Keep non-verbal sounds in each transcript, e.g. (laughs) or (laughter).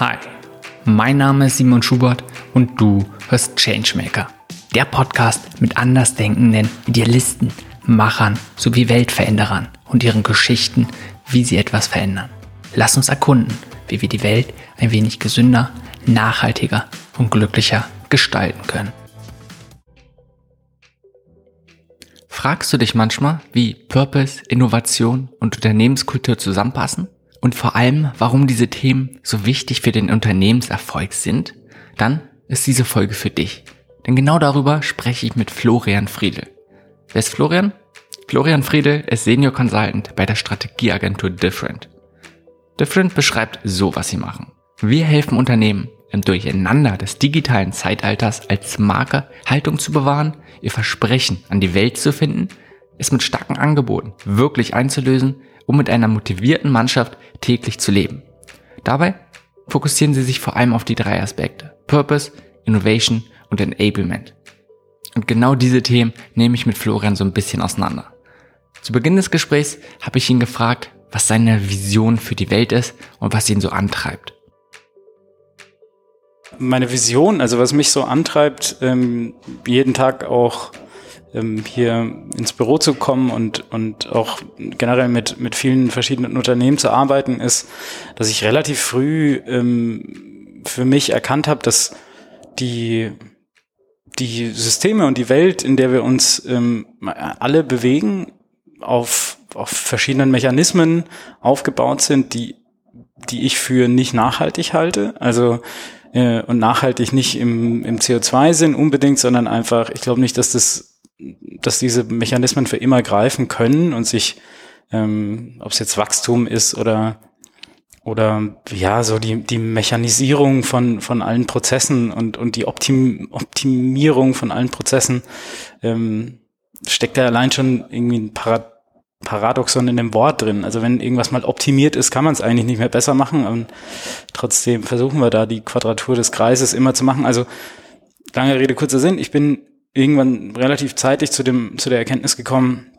Hi, mein Name ist Simon Schubert und du hörst Changemaker. Der Podcast mit andersdenkenden Idealisten, Machern sowie Weltveränderern und ihren Geschichten, wie sie etwas verändern. Lass uns erkunden, wie wir die Welt ein wenig gesünder, nachhaltiger und glücklicher gestalten können. Fragst du dich manchmal, wie Purpose, Innovation und Unternehmenskultur zusammenpassen? Und vor allem, warum diese Themen so wichtig für den Unternehmenserfolg sind? Dann ist diese Folge für dich. Denn genau darüber spreche ich mit Florian Friedel. Wer ist Florian? Florian Friedel ist Senior Consultant bei der Strategieagentur Different. Different beschreibt so, was sie machen. Wir helfen Unternehmen, im Durcheinander des digitalen Zeitalters als Marke Haltung zu bewahren, ihr Versprechen an die Welt zu finden, es mit starken Angeboten wirklich einzulösen, um mit einer motivierten Mannschaft täglich zu leben. Dabei fokussieren sie sich vor allem auf die drei Aspekte. Purpose, Innovation und Enablement. Und genau diese Themen nehme ich mit Florian so ein bisschen auseinander. Zu Beginn des Gesprächs habe ich ihn gefragt, was seine Vision für die Welt ist und was ihn so antreibt. Meine Vision, also was mich so antreibt, ähm, jeden Tag auch ähm, hier ins Büro zu kommen und, und auch generell mit, mit vielen verschiedenen Unternehmen zu arbeiten, ist, dass ich relativ früh ähm, für mich erkannt habe, dass die die Systeme und die Welt, in der wir uns ähm, alle bewegen, auf, auf verschiedenen Mechanismen aufgebaut sind, die, die ich für nicht nachhaltig halte. Also äh, und nachhaltig nicht im, im CO2-Sinn unbedingt, sondern einfach, ich glaube nicht, dass das, dass diese Mechanismen für immer greifen können und sich, ähm, ob es jetzt Wachstum ist oder oder ja, so die, die Mechanisierung von, von allen Prozessen und, und die Optim, Optimierung von allen Prozessen ähm, steckt da allein schon irgendwie ein Parad Paradoxon in dem Wort drin. Also wenn irgendwas mal optimiert ist, kann man es eigentlich nicht mehr besser machen. Und trotzdem versuchen wir da die Quadratur des Kreises immer zu machen. Also lange Rede, kurzer Sinn. Ich bin irgendwann relativ zeitig zu dem, zu der Erkenntnis gekommen.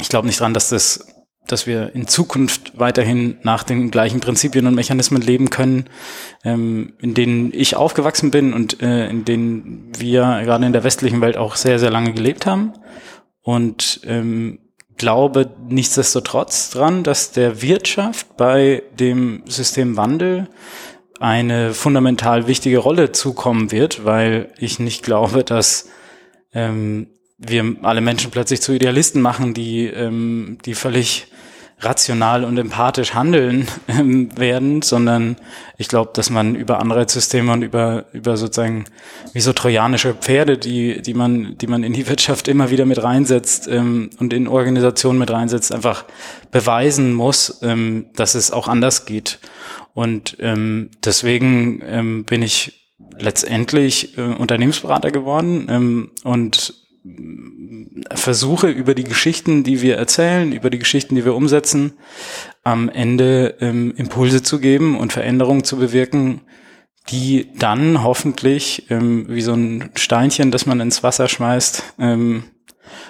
Ich glaube nicht dran, dass das dass wir in Zukunft weiterhin nach den gleichen Prinzipien und Mechanismen leben können, ähm, in denen ich aufgewachsen bin und äh, in denen wir gerade in der westlichen Welt auch sehr, sehr lange gelebt haben. Und ähm, glaube nichtsdestotrotz dran, dass der Wirtschaft bei dem Systemwandel eine fundamental wichtige Rolle zukommen wird, weil ich nicht glaube, dass ähm, wir alle Menschen plötzlich zu Idealisten machen, die, ähm, die völlig rational und empathisch handeln (laughs) ähm, werden, sondern ich glaube, dass man über Anreizsysteme und über, über sozusagen wie so trojanische Pferde, die, die man, die man in die Wirtschaft immer wieder mit reinsetzt ähm, und in Organisationen mit reinsetzt, einfach beweisen muss, ähm, dass es auch anders geht. Und ähm, deswegen ähm, bin ich letztendlich äh, Unternehmensberater geworden ähm, und versuche über die Geschichten, die wir erzählen, über die Geschichten, die wir umsetzen, am Ende ähm, Impulse zu geben und Veränderungen zu bewirken, die dann hoffentlich ähm, wie so ein Steinchen, das man ins Wasser schmeißt, ähm,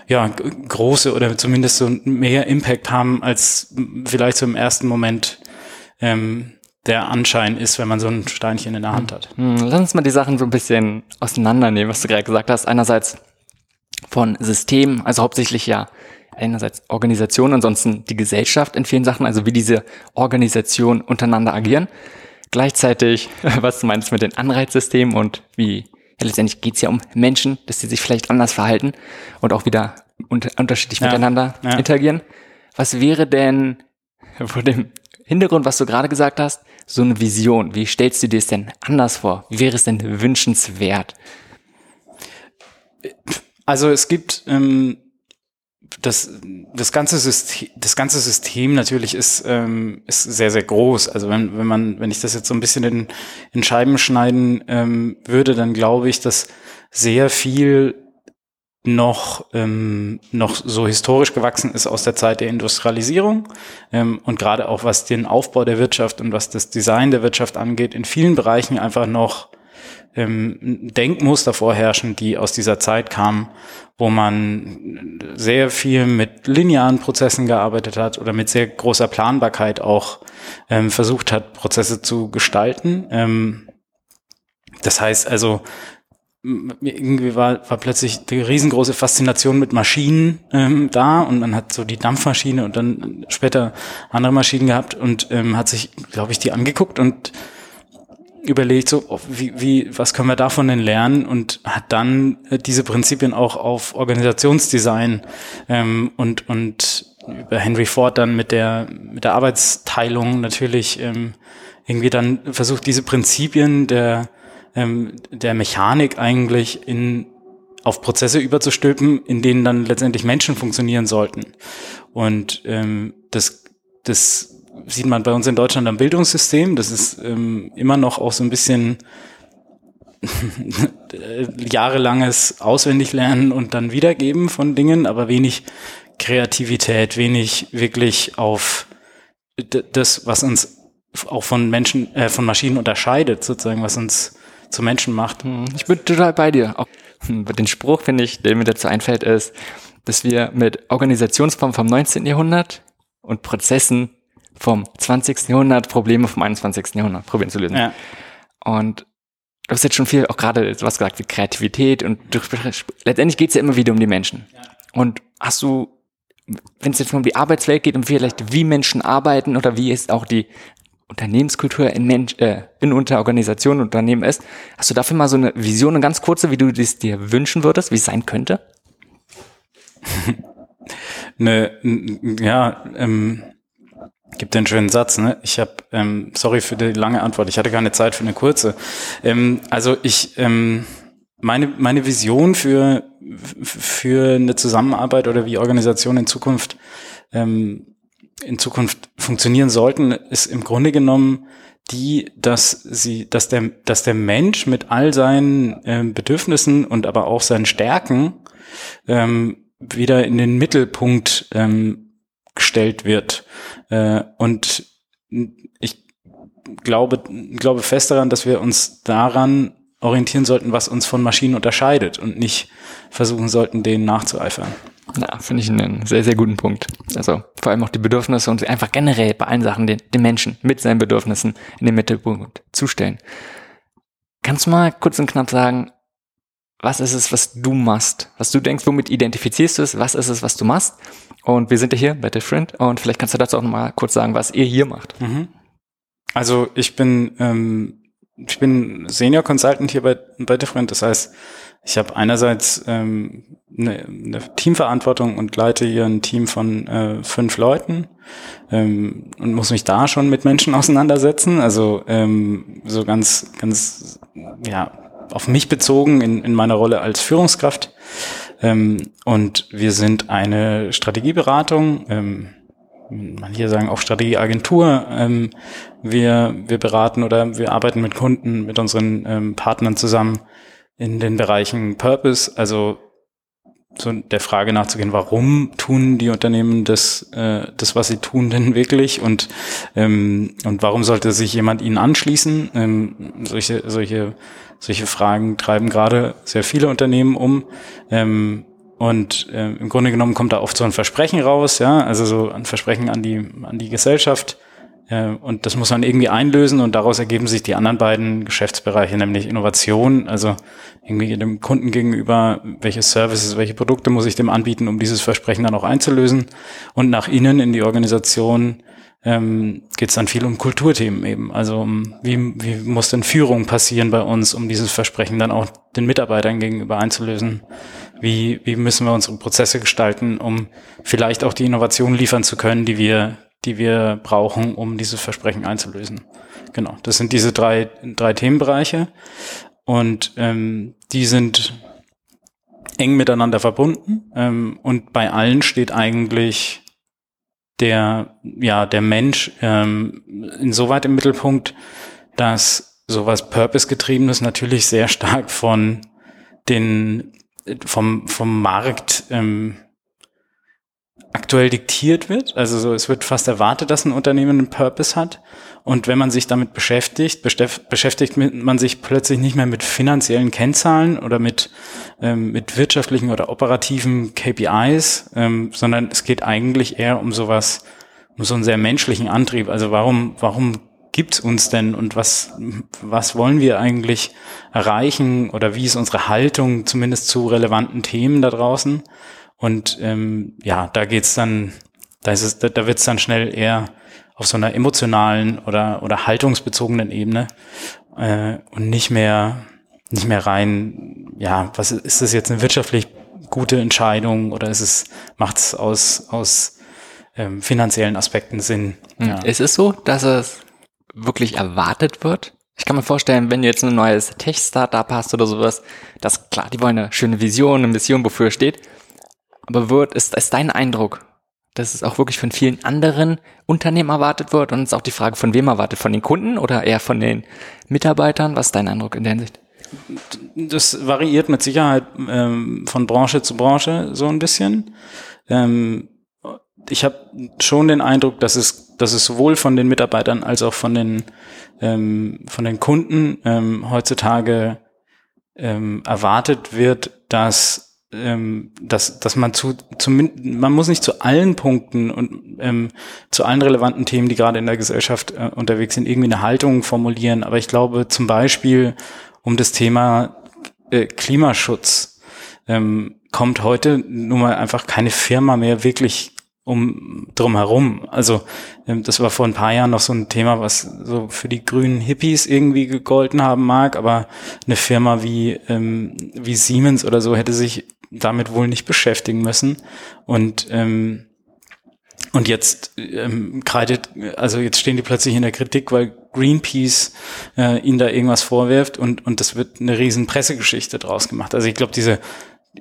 ja, große oder zumindest so mehr Impact haben, als vielleicht so im ersten Moment ähm, der Anschein ist, wenn man so ein Steinchen in der Hand hat. Hm, lass uns mal die Sachen so ein bisschen auseinandernehmen, was du gerade gesagt hast. Einerseits von Systemen, also hauptsächlich ja einerseits Organisation, ansonsten die Gesellschaft in vielen Sachen, also wie diese Organisationen untereinander agieren. Gleichzeitig, (laughs) was du meinst mit den Anreizsystemen und wie, ja, letztendlich geht's ja um Menschen, dass sie sich vielleicht anders verhalten und auch wieder unter, unterschiedlich ja, miteinander ja. interagieren. Was wäre denn (laughs) vor dem Hintergrund, was du gerade gesagt hast, so eine Vision? Wie stellst du dir es denn anders vor? Wie wäre es denn wünschenswert? Also es gibt ähm, das, das ganze System, das ganze System natürlich ist, ähm, ist sehr, sehr groß. Also wenn, wenn man, wenn ich das jetzt so ein bisschen in, in Scheiben schneiden ähm, würde, dann glaube ich, dass sehr viel noch, ähm, noch so historisch gewachsen ist aus der Zeit der Industrialisierung ähm, und gerade auch was den Aufbau der Wirtschaft und was das Design der Wirtschaft angeht, in vielen Bereichen einfach noch ähm, Denkmuster vorherrschen, die aus dieser Zeit kamen, wo man sehr viel mit linearen Prozessen gearbeitet hat oder mit sehr großer Planbarkeit auch ähm, versucht hat, Prozesse zu gestalten. Ähm, das heißt also, irgendwie war, war plötzlich die riesengroße Faszination mit Maschinen ähm, da und man hat so die Dampfmaschine und dann später andere Maschinen gehabt und ähm, hat sich, glaube ich, die angeguckt und überlegt, so, oh, wie, wie, was können wir davon denn lernen? Und hat dann äh, diese Prinzipien auch auf Organisationsdesign ähm, und, und über Henry Ford dann mit der, mit der Arbeitsteilung natürlich ähm, irgendwie dann versucht, diese Prinzipien der, ähm, der Mechanik eigentlich in, auf Prozesse überzustülpen, in denen dann letztendlich Menschen funktionieren sollten. Und ähm, das, das sieht man bei uns in Deutschland am Bildungssystem. Das ist ähm, immer noch auch so ein bisschen (laughs) jahrelanges Auswendiglernen und dann Wiedergeben von Dingen, aber wenig Kreativität, wenig wirklich auf das, was uns auch von Menschen, äh, von Maschinen unterscheidet, sozusagen, was uns zu Menschen macht. Hm, ich bin total bei dir. Den Spruch, finde ich, der mir dazu einfällt, ist, dass wir mit Organisationsformen vom 19. Jahrhundert und Prozessen vom 20. Jahrhundert Probleme vom 21. Jahrhundert probieren zu lösen. Ja. Und du hast jetzt schon viel, auch gerade was gesagt, wie Kreativität und du, letztendlich geht es ja immer wieder um die Menschen. Ja. Und hast du, wenn es jetzt um die Arbeitswelt geht, um vielleicht wie Menschen arbeiten oder wie ist auch die Unternehmenskultur in, Mensch, äh, in Unterorganisationen, Unternehmen ist, hast du dafür mal so eine Vision, eine ganz kurze, wie du das dir wünschen würdest, wie es sein könnte? (laughs) ne, ja, ähm, Gibt einen schönen Satz, ne? Ich habe, ähm, sorry für die lange Antwort, ich hatte keine Zeit für eine kurze. Ähm, also ich, ähm, meine, meine Vision für, für eine Zusammenarbeit oder wie Organisationen in Zukunft, ähm, in Zukunft funktionieren sollten, ist im Grunde genommen die, dass sie, dass der, dass der Mensch mit all seinen ähm, Bedürfnissen und aber auch seinen Stärken ähm, wieder in den Mittelpunkt ähm, gestellt wird. Äh, und ich glaube, glaube fest daran, dass wir uns daran orientieren sollten, was uns von Maschinen unterscheidet und nicht versuchen sollten, denen nachzueifern. Ja, finde ich einen sehr, sehr guten Punkt. Also vor allem auch die Bedürfnisse und einfach generell bei allen Sachen den, den Menschen mit seinen Bedürfnissen in den Mittelpunkt zustellen. Kannst du mal kurz und knapp sagen, was ist es, was du machst? Was du denkst, womit identifizierst du es? Was ist es, was du machst? Und wir sind ja hier bei Different und vielleicht kannst du dazu auch nochmal kurz sagen, was ihr hier macht. Mhm. Also ich bin, ähm, ich bin Senior Consultant hier bei, bei Different. Das heißt, ich habe einerseits ähm, eine, eine Teamverantwortung und leite hier ein Team von äh, fünf Leuten ähm, und muss mich da schon mit Menschen (laughs) auseinandersetzen. Also ähm, so ganz, ganz, ja, auf mich bezogen in, in meiner Rolle als Führungskraft. Ähm, und wir sind eine Strategieberatung, ähm, man hier sagen auch Strategieagentur. Ähm, wir, wir beraten oder wir arbeiten mit Kunden, mit unseren ähm, Partnern zusammen in den Bereichen Purpose, also so der Frage nachzugehen, warum tun die Unternehmen das, äh, das was sie tun denn wirklich und, ähm, und warum sollte sich jemand ihnen anschließen? Ähm, solche, solche solche Fragen treiben gerade sehr viele Unternehmen um. Ähm, und äh, im Grunde genommen kommt da oft so ein Versprechen raus, ja, also so ein Versprechen an die, an die Gesellschaft. Und das muss man irgendwie einlösen und daraus ergeben sich die anderen beiden Geschäftsbereiche, nämlich Innovation, also irgendwie dem Kunden gegenüber, welche Services, welche Produkte muss ich dem anbieten, um dieses Versprechen dann auch einzulösen. Und nach innen in die Organisation ähm, geht es dann viel um Kulturthemen eben. Also um, wie, wie muss denn Führung passieren bei uns, um dieses Versprechen dann auch den Mitarbeitern gegenüber einzulösen? Wie, wie müssen wir unsere Prozesse gestalten, um vielleicht auch die Innovation liefern zu können, die wir, die wir brauchen, um dieses Versprechen einzulösen? Genau, das sind diese drei, drei Themenbereiche und ähm, die sind eng miteinander verbunden ähm, und bei allen steht eigentlich der, ja, der Mensch ähm, insoweit im Mittelpunkt, dass sowas Purpose-getriebenes natürlich sehr stark von den, vom, vom Markt ähm, aktuell diktiert wird. Also so, es wird fast erwartet, dass ein Unternehmen einen Purpose hat. Und wenn man sich damit beschäftigt, beschäftigt man sich plötzlich nicht mehr mit finanziellen Kennzahlen oder mit, ähm, mit wirtschaftlichen oder operativen KPIs, ähm, sondern es geht eigentlich eher um sowas, um so einen sehr menschlichen Antrieb. Also warum, warum gibt's uns denn und was, was wollen wir eigentlich erreichen oder wie ist unsere Haltung zumindest zu relevanten Themen da draußen? Und ähm, ja, da geht's dann, da ist es, da, da wird's dann schnell eher auf so einer emotionalen oder, oder haltungsbezogenen Ebene äh, und nicht mehr, nicht mehr rein, ja, was ist, ist das jetzt eine wirtschaftlich gute Entscheidung oder ist es, macht es aus, aus ähm, finanziellen Aspekten Sinn? Hm. Ja. Ist es so, dass es wirklich erwartet wird? Ich kann mir vorstellen, wenn du jetzt ein neues Tech-Startup hast oder sowas, dass klar, die wollen eine schöne Vision, eine Mission, wofür es steht. Aber wird, ist, ist dein Eindruck, dass es auch wirklich von vielen anderen Unternehmen erwartet wird und es ist auch die Frage, von wem erwartet, von den Kunden oder eher von den Mitarbeitern? Was ist dein Eindruck in der Hinsicht? Das variiert mit Sicherheit ähm, von Branche zu Branche so ein bisschen. Ähm, ich habe schon den Eindruck, dass es, dass es sowohl von den Mitarbeitern als auch von den, ähm, von den Kunden ähm, heutzutage ähm, erwartet wird, dass ähm, dass, dass man zu, zumindest, man muss nicht zu allen Punkten und ähm, zu allen relevanten Themen, die gerade in der Gesellschaft äh, unterwegs sind, irgendwie eine Haltung formulieren. Aber ich glaube zum Beispiel um das Thema äh, Klimaschutz ähm, kommt heute nun mal einfach keine Firma mehr wirklich um drum herum. Also ähm, das war vor ein paar Jahren noch so ein Thema, was so für die grünen Hippies irgendwie gegolten haben mag, aber eine Firma wie ähm, wie Siemens oder so hätte sich damit wohl nicht beschäftigen müssen. Und ähm, und jetzt ähm, kreidet, also jetzt stehen die plötzlich in der Kritik, weil Greenpeace äh, ihnen da irgendwas vorwirft und und das wird eine riesen Pressegeschichte draus gemacht. Also ich glaube, diese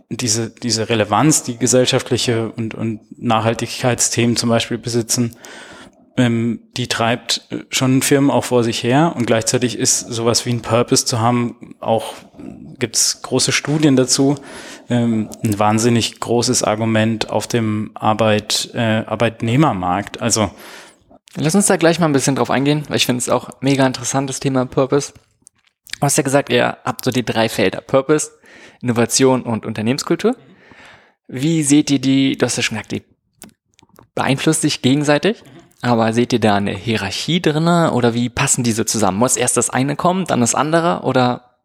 diese diese Relevanz, die gesellschaftliche und und Nachhaltigkeitsthemen zum Beispiel besitzen, ähm, die treibt äh, schon Firmen auch vor sich her und gleichzeitig ist sowas wie ein Purpose zu haben, auch gibt's große Studien dazu, ähm, ein wahnsinnig großes Argument auf dem Arbeit, äh, Arbeitnehmermarkt. Also Lass uns da gleich mal ein bisschen drauf eingehen, weil ich finde es auch mega interessantes Thema Purpose. Du hast ja gesagt, ihr habt so die drei Felder. Purpose, Innovation und Unternehmenskultur. Wie seht ihr die, du hast ja schon gesagt, die beeinflusst sich gegenseitig? Aber seht ihr da eine Hierarchie drinne oder wie passen diese zusammen? Muss erst das eine kommen, dann das andere oder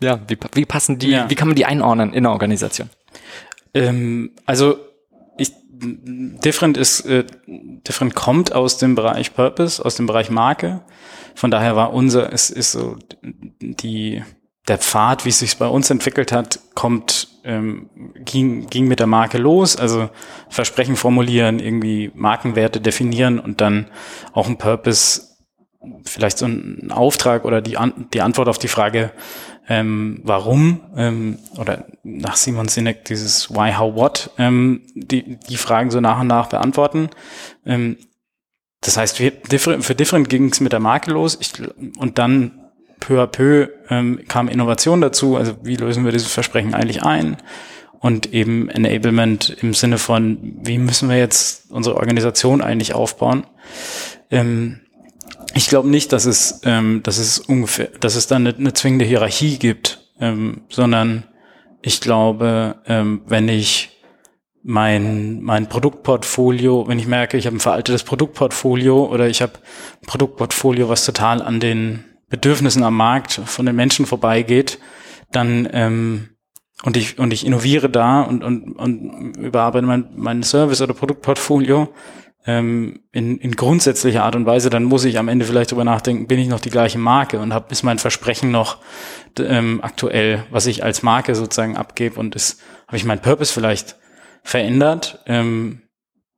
ja, wie, wie passen die, ja. wie kann man die einordnen in der Organisation? Ähm, also ich, Different ist, äh, Different kommt aus dem Bereich Purpose, aus dem Bereich Marke. Von daher war unser, es ist so die, der Pfad, wie es sich bei uns entwickelt hat, kommt ähm, ging, ging mit der Marke los, also Versprechen formulieren, irgendwie Markenwerte definieren und dann auch ein Purpose, vielleicht so ein Auftrag oder die, An die Antwort auf die Frage, ähm, warum ähm, oder nach Simon Sinek dieses Why, How, What, ähm, die, die Fragen so nach und nach beantworten. Ähm, das heißt, wir, für Different ging es mit der Marke los ich, und dann peu à peu ähm, kam Innovation dazu. Also wie lösen wir dieses Versprechen eigentlich ein? Und eben Enablement im Sinne von, wie müssen wir jetzt unsere Organisation eigentlich aufbauen? Ähm, ich glaube nicht, dass es, ähm, dass es ungefähr, dass es dann eine, eine zwingende Hierarchie gibt, ähm, sondern ich glaube, ähm, wenn ich mein, mein Produktportfolio, wenn ich merke, ich habe ein veraltetes Produktportfolio oder ich habe ein Produktportfolio, was total an den Bedürfnissen am Markt von den Menschen vorbeigeht, dann ähm, und ich und ich innoviere da und und, und überarbeite mein, mein Service oder Produktportfolio ähm, in, in grundsätzlicher Art und Weise, dann muss ich am Ende vielleicht drüber nachdenken, bin ich noch die gleiche Marke und hab, ist mein Versprechen noch ähm, aktuell, was ich als Marke sozusagen abgebe und ist habe ich meinen Purpose vielleicht verändert ähm,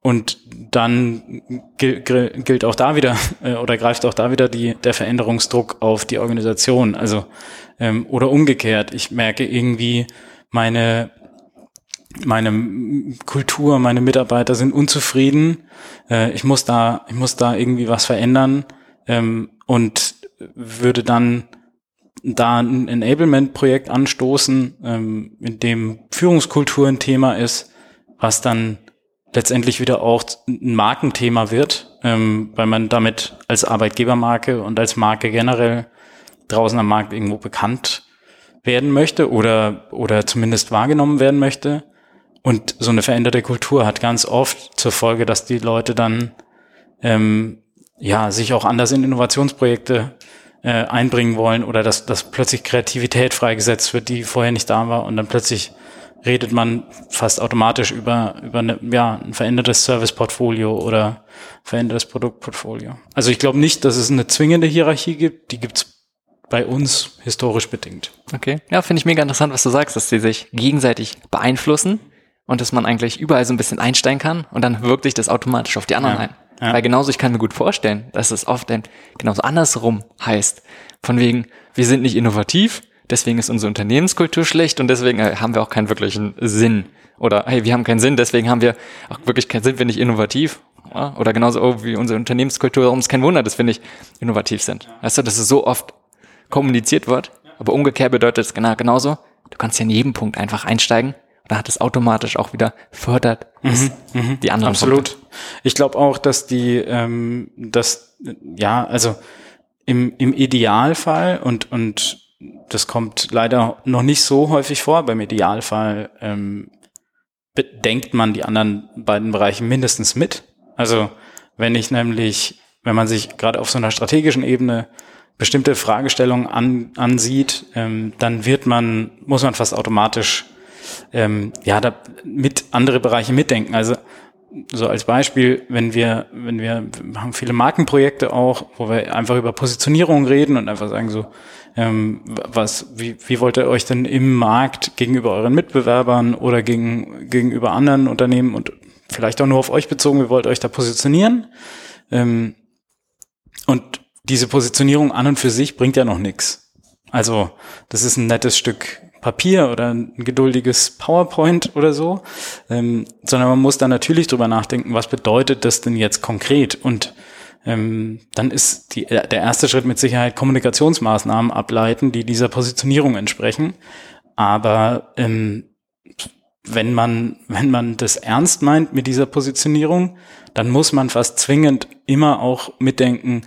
und dann gilt auch da wieder äh, oder greift auch da wieder die, der Veränderungsdruck auf die Organisation. Also ähm, oder umgekehrt, ich merke irgendwie, meine, meine Kultur, meine Mitarbeiter sind unzufrieden. Äh, ich muss da, ich muss da irgendwie was verändern ähm, und würde dann da ein Enablement-Projekt anstoßen, ähm, in dem Führungskultur ein Thema ist, was dann letztendlich wieder auch ein Markenthema wird, ähm, weil man damit als Arbeitgebermarke und als Marke generell draußen am Markt irgendwo bekannt werden möchte oder, oder zumindest wahrgenommen werden möchte. Und so eine veränderte Kultur hat ganz oft zur Folge, dass die Leute dann ähm, ja sich auch anders in Innovationsprojekte äh, einbringen wollen oder dass, dass plötzlich Kreativität freigesetzt wird, die vorher nicht da war und dann plötzlich redet man fast automatisch über, über eine, ja, ein verändertes Serviceportfolio oder verändertes Produktportfolio. Also ich glaube nicht, dass es eine zwingende Hierarchie gibt, die gibt's bei uns historisch bedingt. Okay. Ja, finde ich mega interessant, was du sagst, dass die sich gegenseitig beeinflussen und dass man eigentlich überall so ein bisschen einsteigen kann und dann wirkt sich das automatisch auf die anderen ja. ein. Ja. Weil genauso, ich kann mir gut vorstellen, dass es oft genauso andersrum heißt. Von wegen, wir sind nicht innovativ, deswegen ist unsere Unternehmenskultur schlecht und deswegen äh, haben wir auch keinen wirklichen Sinn. Oder hey, wir haben keinen Sinn, deswegen haben wir auch wirklich keinen, sind wir nicht innovativ. Oder genauso oh, wie unsere Unternehmenskultur, warum es kein Wunder, dass wir nicht innovativ sind. Weißt du, dass es so oft kommuniziert wird, aber umgekehrt bedeutet es genau genauso. Du kannst ja in jedem Punkt einfach einsteigen da hat es automatisch auch wieder fördert mhm, mhm, die anderen. Absolut. Punkte. Ich glaube auch, dass die, ähm, dass ja, also im, im Idealfall und und das kommt leider noch nicht so häufig vor. Beim Idealfall ähm, bedenkt man die anderen beiden Bereiche mindestens mit. Also wenn ich nämlich, wenn man sich gerade auf so einer strategischen Ebene bestimmte Fragestellungen an, ansieht, ähm, dann wird man, muss man fast automatisch ähm, ja, da mit andere Bereiche mitdenken. Also so als Beispiel, wenn wir, wenn wir, wir haben viele Markenprojekte auch, wo wir einfach über Positionierung reden und einfach sagen so, ähm, was, wie, wie wollt ihr euch denn im Markt gegenüber euren Mitbewerbern oder gegen, gegenüber anderen Unternehmen und vielleicht auch nur auf euch bezogen, wie wollt ihr euch da positionieren? Ähm, und diese Positionierung an und für sich bringt ja noch nichts. Also das ist ein nettes Stück Papier oder ein geduldiges PowerPoint oder so, ähm, sondern man muss da natürlich drüber nachdenken, was bedeutet das denn jetzt konkret? Und ähm, dann ist die, der erste Schritt mit Sicherheit Kommunikationsmaßnahmen ableiten, die dieser Positionierung entsprechen. Aber ähm, wenn man, wenn man das ernst meint mit dieser Positionierung, dann muss man fast zwingend immer auch mitdenken,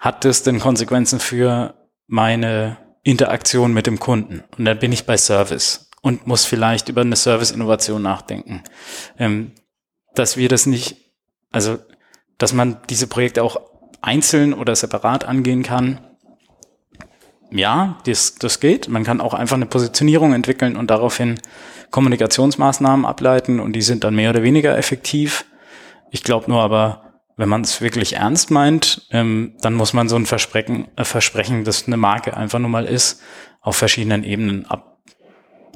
hat das denn Konsequenzen für meine Interaktion mit dem Kunden. Und dann bin ich bei Service und muss vielleicht über eine Service-Innovation nachdenken. Ähm, dass wir das nicht, also dass man diese Projekte auch einzeln oder separat angehen kann. Ja, das, das geht. Man kann auch einfach eine Positionierung entwickeln und daraufhin Kommunikationsmaßnahmen ableiten und die sind dann mehr oder weniger effektiv. Ich glaube nur aber, wenn man es wirklich ernst meint, ähm, dann muss man so ein Versprechen, äh, Versprechen, das eine Marke einfach nur mal ist, auf verschiedenen Ebenen ab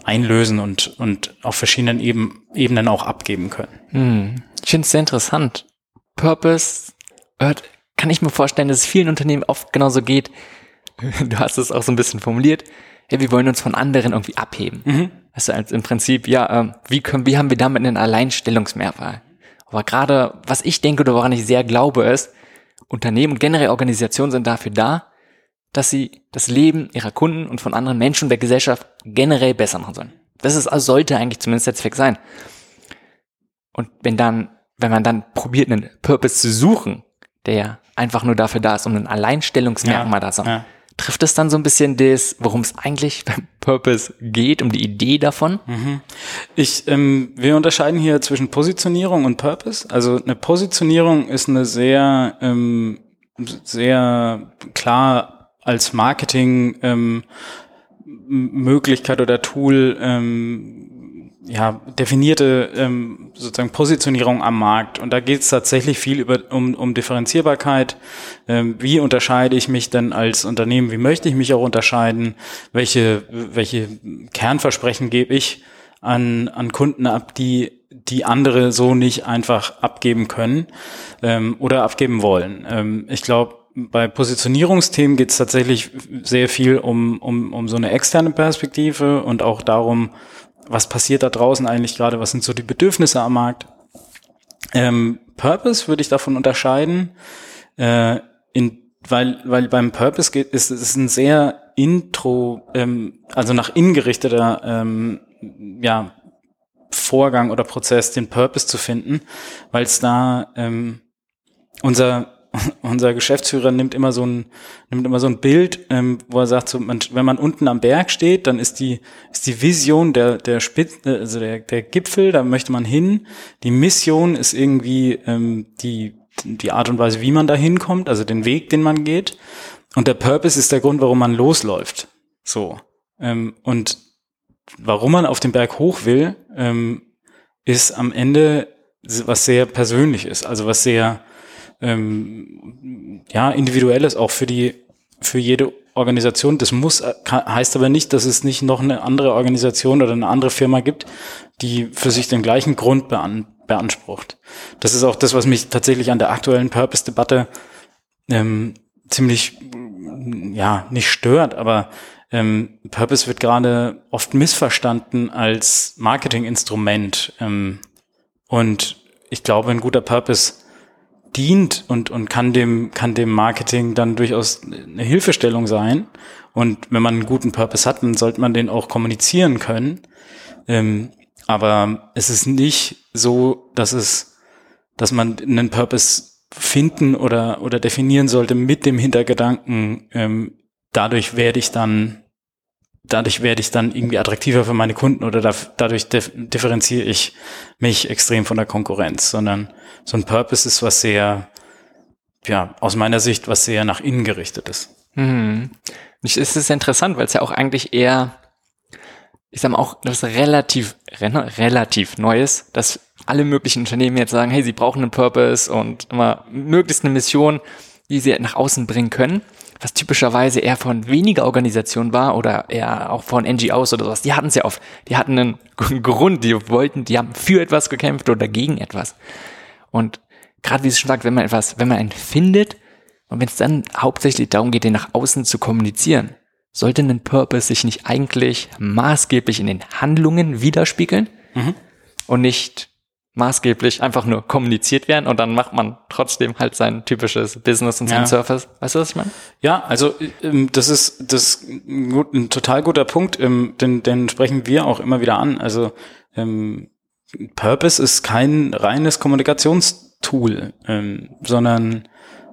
einlösen und, und auf verschiedenen Eben, Ebenen auch abgeben können. Hm. Ich finde es sehr interessant. Purpose hört, kann ich mir vorstellen, dass es vielen Unternehmen oft genauso geht. (laughs) Du hast es auch so ein bisschen formuliert. Hey, wir wollen uns von anderen irgendwie abheben. Mhm. Also als im Prinzip, ja, äh, wie können, wie haben wir damit einen Alleinstellungsmerkmal? Aber gerade, was ich denke oder woran ich sehr glaube, ist, Unternehmen und generell Organisationen sind dafür da, dass sie das Leben ihrer Kunden und von anderen Menschen und der Gesellschaft generell besser machen sollen. Das ist, also sollte eigentlich zumindest der Zweck sein. Und wenn dann, wenn man dann probiert, einen Purpose zu suchen, der einfach nur dafür da ist, um ein Alleinstellungsmerkmal ja, da zu haben, ja trifft es dann so ein bisschen das, worum es eigentlich beim Purpose geht, um die Idee davon? Mhm. Ich, ähm, wir unterscheiden hier zwischen Positionierung und Purpose. Also eine Positionierung ist eine sehr, ähm, sehr klar als Marketing ähm, Möglichkeit oder Tool ähm, ja, definierte ähm, sozusagen Positionierung am Markt. Und da geht es tatsächlich viel über, um, um Differenzierbarkeit. Ähm, wie unterscheide ich mich denn als Unternehmen? Wie möchte ich mich auch unterscheiden? Welche, welche Kernversprechen gebe ich an, an Kunden ab, die, die andere so nicht einfach abgeben können ähm, oder abgeben wollen? Ähm, ich glaube, bei Positionierungsthemen geht es tatsächlich sehr viel um, um, um so eine externe Perspektive und auch darum, was passiert da draußen eigentlich gerade, was sind so die Bedürfnisse am Markt. Ähm, Purpose würde ich davon unterscheiden, äh, in, weil, weil beim Purpose geht, ist es ein sehr intro, ähm, also nach innen gerichteter ähm, ja, Vorgang oder Prozess, den Purpose zu finden, weil es da ähm, unser unser Geschäftsführer nimmt immer so ein nimmt immer so ein Bild, ähm, wo er sagt, so, man, wenn man unten am Berg steht, dann ist die ist die Vision der der Spitze, also der der Gipfel, da möchte man hin. Die Mission ist irgendwie ähm, die die Art und Weise, wie man da hinkommt, also den Weg, den man geht. Und der Purpose ist der Grund, warum man losläuft. So ähm, und warum man auf den Berg hoch will, ähm, ist am Ende was sehr persönlich ist, also was sehr ähm, ja individuelles auch für die für jede Organisation. Das muss kann, heißt aber nicht, dass es nicht noch eine andere Organisation oder eine andere Firma gibt, die für sich den gleichen Grund bean, beansprucht. Das ist auch das, was mich tatsächlich an der aktuellen Purpose-Debatte ähm, ziemlich ja nicht stört, aber ähm, Purpose wird gerade oft missverstanden als Marketinginstrument. Ähm, und ich glaube, ein guter Purpose dient und, und kann dem, kann dem Marketing dann durchaus eine Hilfestellung sein. Und wenn man einen guten Purpose hat, dann sollte man den auch kommunizieren können. Ähm, aber es ist nicht so, dass es, dass man einen Purpose finden oder, oder definieren sollte mit dem Hintergedanken, ähm, dadurch werde ich dann, dadurch werde ich dann irgendwie attraktiver für meine Kunden oder da, dadurch differenziere ich mich extrem von der Konkurrenz, sondern so ein Purpose ist was sehr, ja, aus meiner Sicht was sehr nach innen gerichtet ist. Mhm. Es ist interessant, weil es ja auch eigentlich eher, ich sag mal auch, das relativ, relativ Neues, dass alle möglichen Unternehmen jetzt sagen, hey, sie brauchen einen Purpose und immer möglichst eine Mission, die sie nach außen bringen können was typischerweise eher von weniger Organisationen war oder eher auch von NGOs oder sowas, die hatten es ja oft. Die hatten einen (laughs) Grund, die wollten, die haben für etwas gekämpft oder gegen etwas. Und gerade wie es schon sagt, wenn man etwas, wenn man einen findet und wenn es dann hauptsächlich darum geht, den nach außen zu kommunizieren, sollte ein Purpose sich nicht eigentlich maßgeblich in den Handlungen widerspiegeln mhm. und nicht maßgeblich einfach nur kommuniziert werden und dann macht man trotzdem halt sein typisches Business und sein ja. Surface. Weißt du, was ich meine? Ja, also ähm, das ist das ist ein, total guter Punkt, ähm, den, den sprechen wir auch immer wieder an. Also ähm, Purpose ist kein reines Kommunikationstool, sondern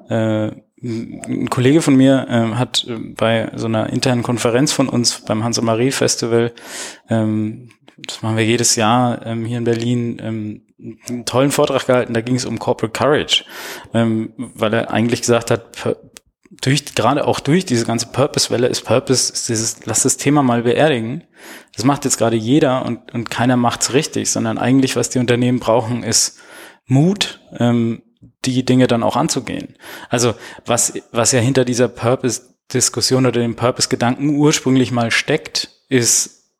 äh, ein Kollege von mir hat äh, bei so einer internen Konferenz von uns beim Hansa Marie Festival, ähm, das machen wir jedes Jahr ähm, hier in Berlin, ähm, einen tollen Vortrag gehalten, da ging es um Corporate Courage, ähm, weil er eigentlich gesagt hat, durch, gerade auch durch diese ganze Purpose-Welle ist Purpose, ist dieses, lass das Thema mal beerdigen. Das macht jetzt gerade jeder und, und keiner macht's richtig, sondern eigentlich, was die Unternehmen brauchen, ist Mut, ähm, die Dinge dann auch anzugehen. Also was, was ja hinter dieser Purpose-Diskussion oder dem Purpose-Gedanken ursprünglich mal steckt, ist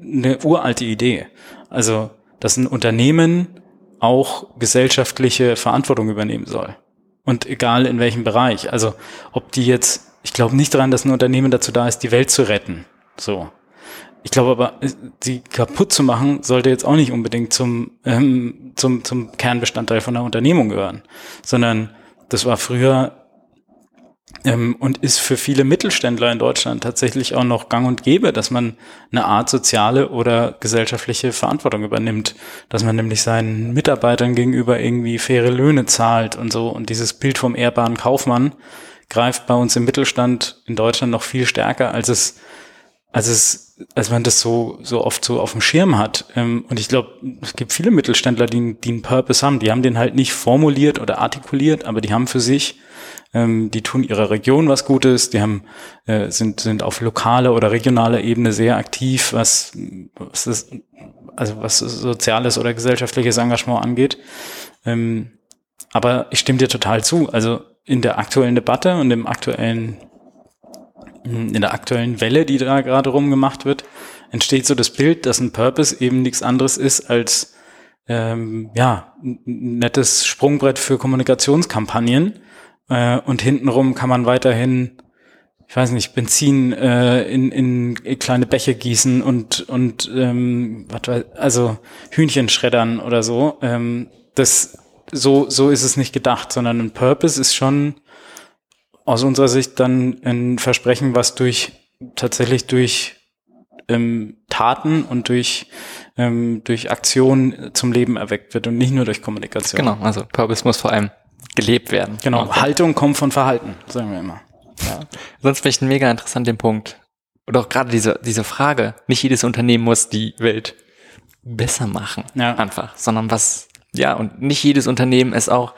eine uralte Idee. Also dass ein Unternehmen auch gesellschaftliche Verantwortung übernehmen soll. Und egal in welchem Bereich. Also ob die jetzt, ich glaube nicht daran, dass ein Unternehmen dazu da ist, die Welt zu retten. So. Ich glaube aber, sie kaputt zu machen, sollte jetzt auch nicht unbedingt zum, ähm, zum, zum Kernbestandteil von der Unternehmung gehören. Sondern das war früher ähm, und ist für viele Mittelständler in Deutschland tatsächlich auch noch gang und gäbe, dass man eine Art soziale oder gesellschaftliche Verantwortung übernimmt, dass man nämlich seinen Mitarbeitern gegenüber irgendwie faire Löhne zahlt und so. Und dieses Bild vom ehrbaren Kaufmann greift bei uns im Mittelstand in Deutschland noch viel stärker, als es, als es, als man das so, so oft so auf dem Schirm hat. Ähm, und ich glaube, es gibt viele Mittelständler, die, die einen Purpose haben. Die haben den halt nicht formuliert oder artikuliert, aber die haben für sich ähm, die tun ihrer Region was Gutes, die haben, äh, sind, sind auf lokaler oder regionaler Ebene sehr aktiv, was, was ist, also was soziales oder gesellschaftliches Engagement angeht. Ähm, aber ich stimme dir total zu. Also in der aktuellen Debatte und im aktuellen, in der aktuellen Welle, die da gerade rumgemacht wird, entsteht so das Bild, dass ein Purpose eben nichts anderes ist als ähm, ja, ein nettes Sprungbrett für Kommunikationskampagnen, äh, und hintenrum kann man weiterhin, ich weiß nicht, Benzin äh, in, in kleine Bäche gießen und, und ähm, was also Hühnchen schreddern oder so. Ähm, das, so, so ist es nicht gedacht, sondern ein Purpose ist schon aus unserer Sicht dann ein Versprechen, was durch tatsächlich durch ähm, Taten und durch ähm, durch Aktion zum Leben erweckt wird und nicht nur durch Kommunikation. Genau, also Purpose muss vor allem gelebt werden. Genau, und Haltung kommt von Verhalten, sagen wir immer. Ja. Sonst finde ich einen mega interessanten Punkt. Und auch gerade diese, diese Frage, nicht jedes Unternehmen muss die Welt besser machen, ja. einfach, sondern was, ja, und nicht jedes Unternehmen ist auch,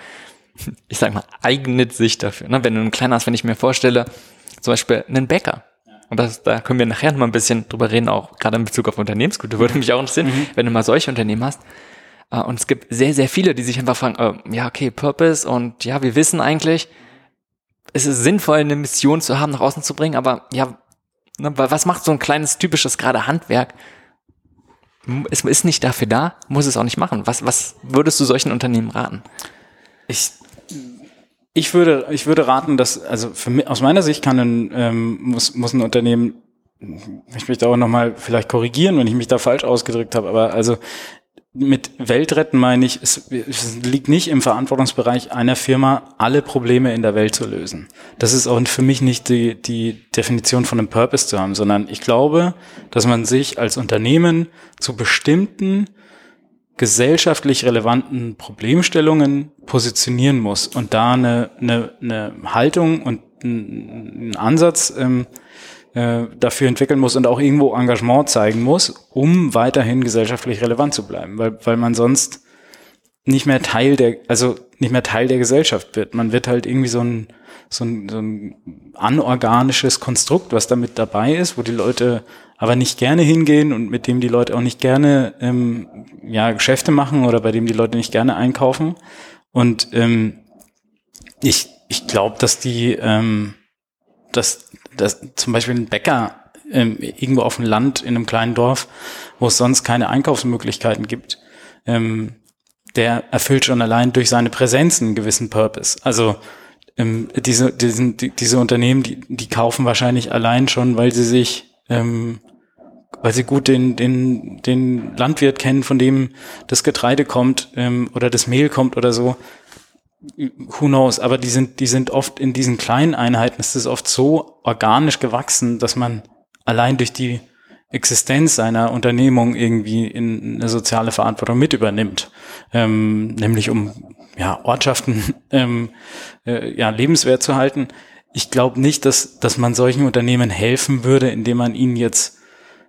ich sag mal, eignet sich dafür. Ne? Wenn du ein kleiner hast, wenn ich mir vorstelle, zum Beispiel einen Bäcker, und das, da können wir nachher noch mal ein bisschen drüber reden, auch gerade in Bezug auf Unternehmenskultur, würde mich auch interessieren, mhm. wenn du mal solche Unternehmen hast. Äh, und es gibt sehr, sehr viele, die sich einfach fragen, äh, ja, okay, Purpose und ja, wir wissen eigentlich, es ist sinnvoll, eine Mission zu haben, nach außen zu bringen, aber ja, ne, was macht so ein kleines, typisches gerade Handwerk? Es ist nicht dafür da, muss es auch nicht machen. Was, was würdest du solchen Unternehmen raten? Ich ich würde, ich würde raten, dass, also für mich, aus meiner Sicht kann ein, ähm, muss, muss ein Unternehmen, ich möchte auch nochmal vielleicht korrigieren, wenn ich mich da falsch ausgedrückt habe, aber also mit Weltretten meine ich, es, liegt nicht im Verantwortungsbereich einer Firma, alle Probleme in der Welt zu lösen. Das ist auch für mich nicht die, die Definition von einem Purpose zu haben, sondern ich glaube, dass man sich als Unternehmen zu bestimmten gesellschaftlich relevanten Problemstellungen positionieren muss und da eine, eine, eine Haltung und einen Ansatz ähm, äh, dafür entwickeln muss und auch irgendwo Engagement zeigen muss, um weiterhin gesellschaftlich relevant zu bleiben, weil, weil man sonst nicht mehr Teil der, also nicht mehr Teil der Gesellschaft wird. Man wird halt irgendwie so ein, so ein, so ein anorganisches Konstrukt, was damit dabei ist, wo die Leute aber nicht gerne hingehen und mit dem die Leute auch nicht gerne ähm, ja, Geschäfte machen oder bei dem die Leute nicht gerne einkaufen. Und ähm, ich, ich glaube, dass die, ähm, dass, dass zum Beispiel ein Bäcker ähm, irgendwo auf dem Land in einem kleinen Dorf, wo es sonst keine Einkaufsmöglichkeiten gibt, ähm, der erfüllt schon allein durch seine Präsenz einen gewissen Purpose. Also ähm, diese, diesen, die, diese Unternehmen, die, die kaufen wahrscheinlich allein schon, weil sie sich ähm, weil sie gut den, den, den Landwirt kennen, von dem das Getreide kommt ähm, oder das Mehl kommt oder so. Who knows? Aber die sind, die sind oft in diesen kleinen Einheiten, ist es oft so organisch gewachsen, dass man allein durch die Existenz seiner Unternehmung irgendwie in eine soziale Verantwortung mit übernimmt, ähm, nämlich um ja, Ortschaften (laughs) ähm, äh, ja, lebenswert zu halten. Ich glaube nicht, dass, dass man solchen Unternehmen helfen würde, indem man ihnen jetzt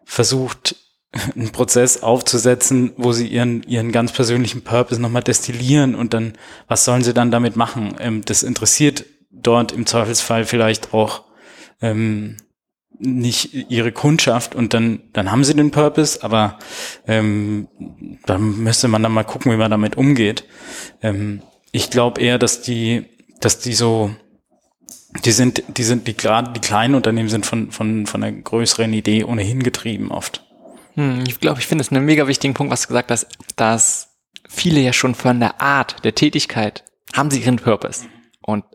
versucht, (laughs) einen Prozess aufzusetzen, wo sie ihren, ihren ganz persönlichen Purpose nochmal destillieren und dann, was sollen sie dann damit machen? Ähm, das interessiert dort im Zweifelsfall vielleicht auch ähm, nicht ihre Kundschaft und dann, dann haben sie den Purpose, aber ähm, dann müsste man dann mal gucken, wie man damit umgeht. Ähm, ich glaube eher, dass die, dass die so die sind, die sind, die gerade die kleinen Unternehmen sind von, von, von einer größeren Idee ohnehin getrieben oft. Hm, ich glaube, ich finde es einen mega wichtigen Punkt, was du gesagt hast, dass viele ja schon von der Art der Tätigkeit haben sie ihren Purpose. Und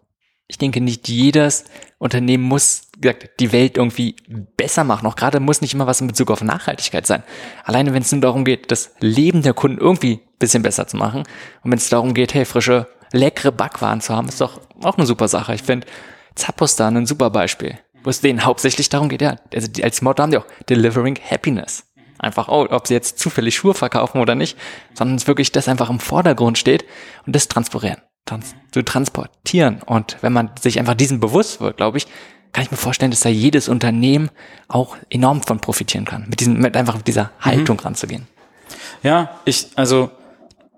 ich denke, nicht jedes Unternehmen muss gesagt, die Welt irgendwie besser machen. Auch gerade muss nicht immer was in Bezug auf Nachhaltigkeit sein. Alleine wenn es nur darum geht, das Leben der Kunden irgendwie bisschen besser zu machen. Und wenn es darum geht, hey, frische, leckere Backwaren zu haben, ist doch auch eine super Sache. Ich finde, Zappos da ein super Beispiel, wo es denen hauptsächlich darum geht, ja, also als Motto haben die auch Delivering Happiness. Einfach, oh, ob sie jetzt zufällig Schuhe verkaufen oder nicht, sondern es wirklich das einfach im Vordergrund steht und das transportieren, trans zu transportieren. Und wenn man sich einfach diesem bewusst wird, glaube ich, kann ich mir vorstellen, dass da jedes Unternehmen auch enorm von profitieren kann, mit diesem, mit einfach mit dieser Haltung mhm. ranzugehen. Ja, ich, also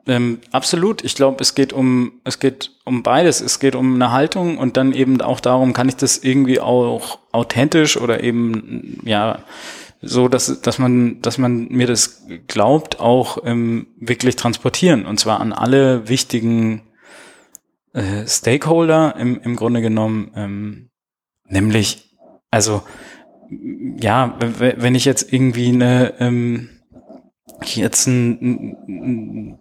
ähm, absolut. Ich glaube, es geht um es geht um beides. Es geht um eine Haltung und dann eben auch darum, kann ich das irgendwie auch authentisch oder eben ja so, dass dass man dass man mir das glaubt auch ähm, wirklich transportieren. Und zwar an alle wichtigen äh, Stakeholder im im Grunde genommen, ähm, nämlich also ja, wenn ich jetzt irgendwie eine ähm, jetzt ein, ein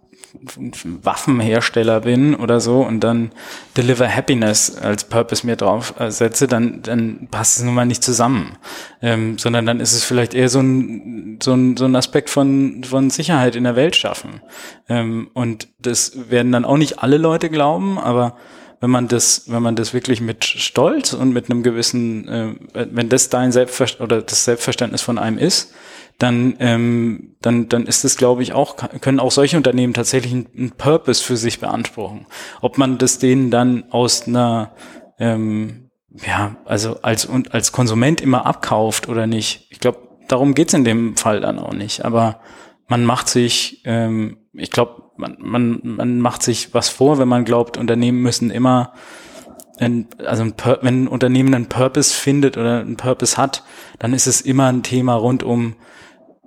Waffenhersteller bin oder so und dann Deliver Happiness als Purpose mir drauf äh, setze, dann, dann passt es nun mal nicht zusammen. Ähm, sondern dann ist es vielleicht eher so ein, so ein, so ein Aspekt von, von Sicherheit in der Welt schaffen. Ähm, und das werden dann auch nicht alle Leute glauben, aber wenn man das, wenn man das wirklich mit Stolz und mit einem gewissen, äh, wenn das dein Selbstverständnis oder das Selbstverständnis von einem ist, dann, ähm, dann, dann ist es, glaube ich, auch, können auch solche Unternehmen tatsächlich einen, Purpose für sich beanspruchen. Ob man das denen dann aus einer, ähm, ja, also als, und als Konsument immer abkauft oder nicht. Ich glaube, darum geht's in dem Fall dann auch nicht. Aber man macht sich, ähm, ich glaube, man, man, man macht sich was vor, wenn man glaubt, Unternehmen müssen immer ein, also ein, wenn ein Unternehmen einen Purpose findet oder einen Purpose hat, dann ist es immer ein Thema rund um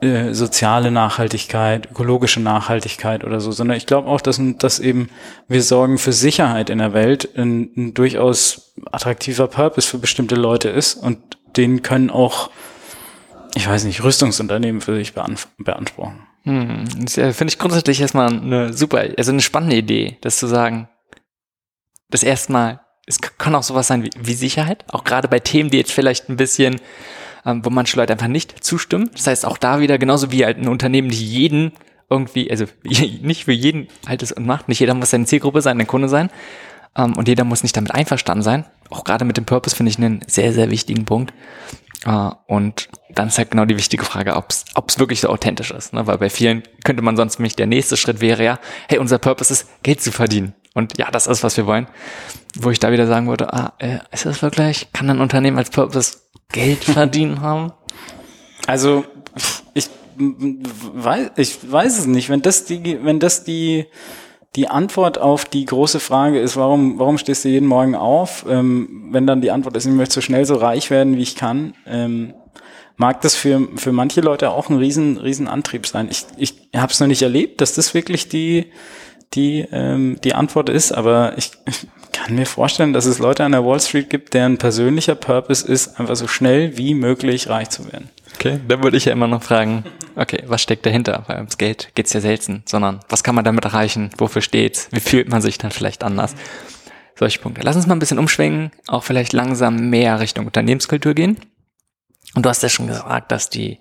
äh, soziale Nachhaltigkeit, ökologische Nachhaltigkeit oder so, sondern ich glaube auch, dass, dass eben wir sorgen für Sicherheit in der Welt ein, ein durchaus attraktiver Purpose für bestimmte Leute ist und den können auch, ich weiß nicht, Rüstungsunternehmen für sich beanspruchen. Hm, das finde ich grundsätzlich erstmal eine super, also eine spannende Idee, das zu sagen. Das erstmal, es kann auch sowas sein wie, wie Sicherheit, auch gerade bei Themen, die jetzt vielleicht ein bisschen ähm, wo manche Leute einfach nicht zustimmen. Das heißt, auch da wieder, genauso wie halt ein Unternehmen, die jeden irgendwie, also (laughs) nicht für jeden altes und macht, nicht jeder muss seine Zielgruppe sein, ein Kunde sein ähm, und jeder muss nicht damit einverstanden sein. Auch gerade mit dem Purpose finde ich einen sehr, sehr wichtigen Punkt. Uh, und dann ist halt genau die wichtige Frage, ob es wirklich so authentisch ist. Ne? Weil bei vielen könnte man sonst nämlich der nächste Schritt wäre ja, hey, unser Purpose ist, Geld zu verdienen. Und ja, das ist, was wir wollen. Wo ich da wieder sagen würde, ah, äh, ist das wirklich? Kann ein Unternehmen als Purpose Geld verdienen haben? Also ich weiß, ich weiß es nicht. Wenn das die, wenn das die die Antwort auf die große Frage ist, warum, warum stehst du jeden Morgen auf? Ähm, wenn dann die Antwort ist, ich möchte so schnell so reich werden, wie ich kann, ähm, mag das für, für manche Leute auch ein riesen, riesen Antrieb sein. Ich, ich habe es noch nicht erlebt, dass das wirklich die, die, ähm, die Antwort ist, aber ich, kann mir vorstellen, dass es Leute an der Wall Street gibt, deren persönlicher Purpose ist, einfach so schnell wie möglich reich zu werden. Okay, dann würde ich ja immer noch fragen, okay, was steckt dahinter? Weil ums Geld geht's ja selten, sondern was kann man damit erreichen? Wofür steht's? Wie fühlt man sich dann vielleicht anders? Solche Punkte. Lass uns mal ein bisschen umschwenken, auch vielleicht langsam mehr Richtung Unternehmenskultur gehen. Und du hast ja schon gesagt, dass die,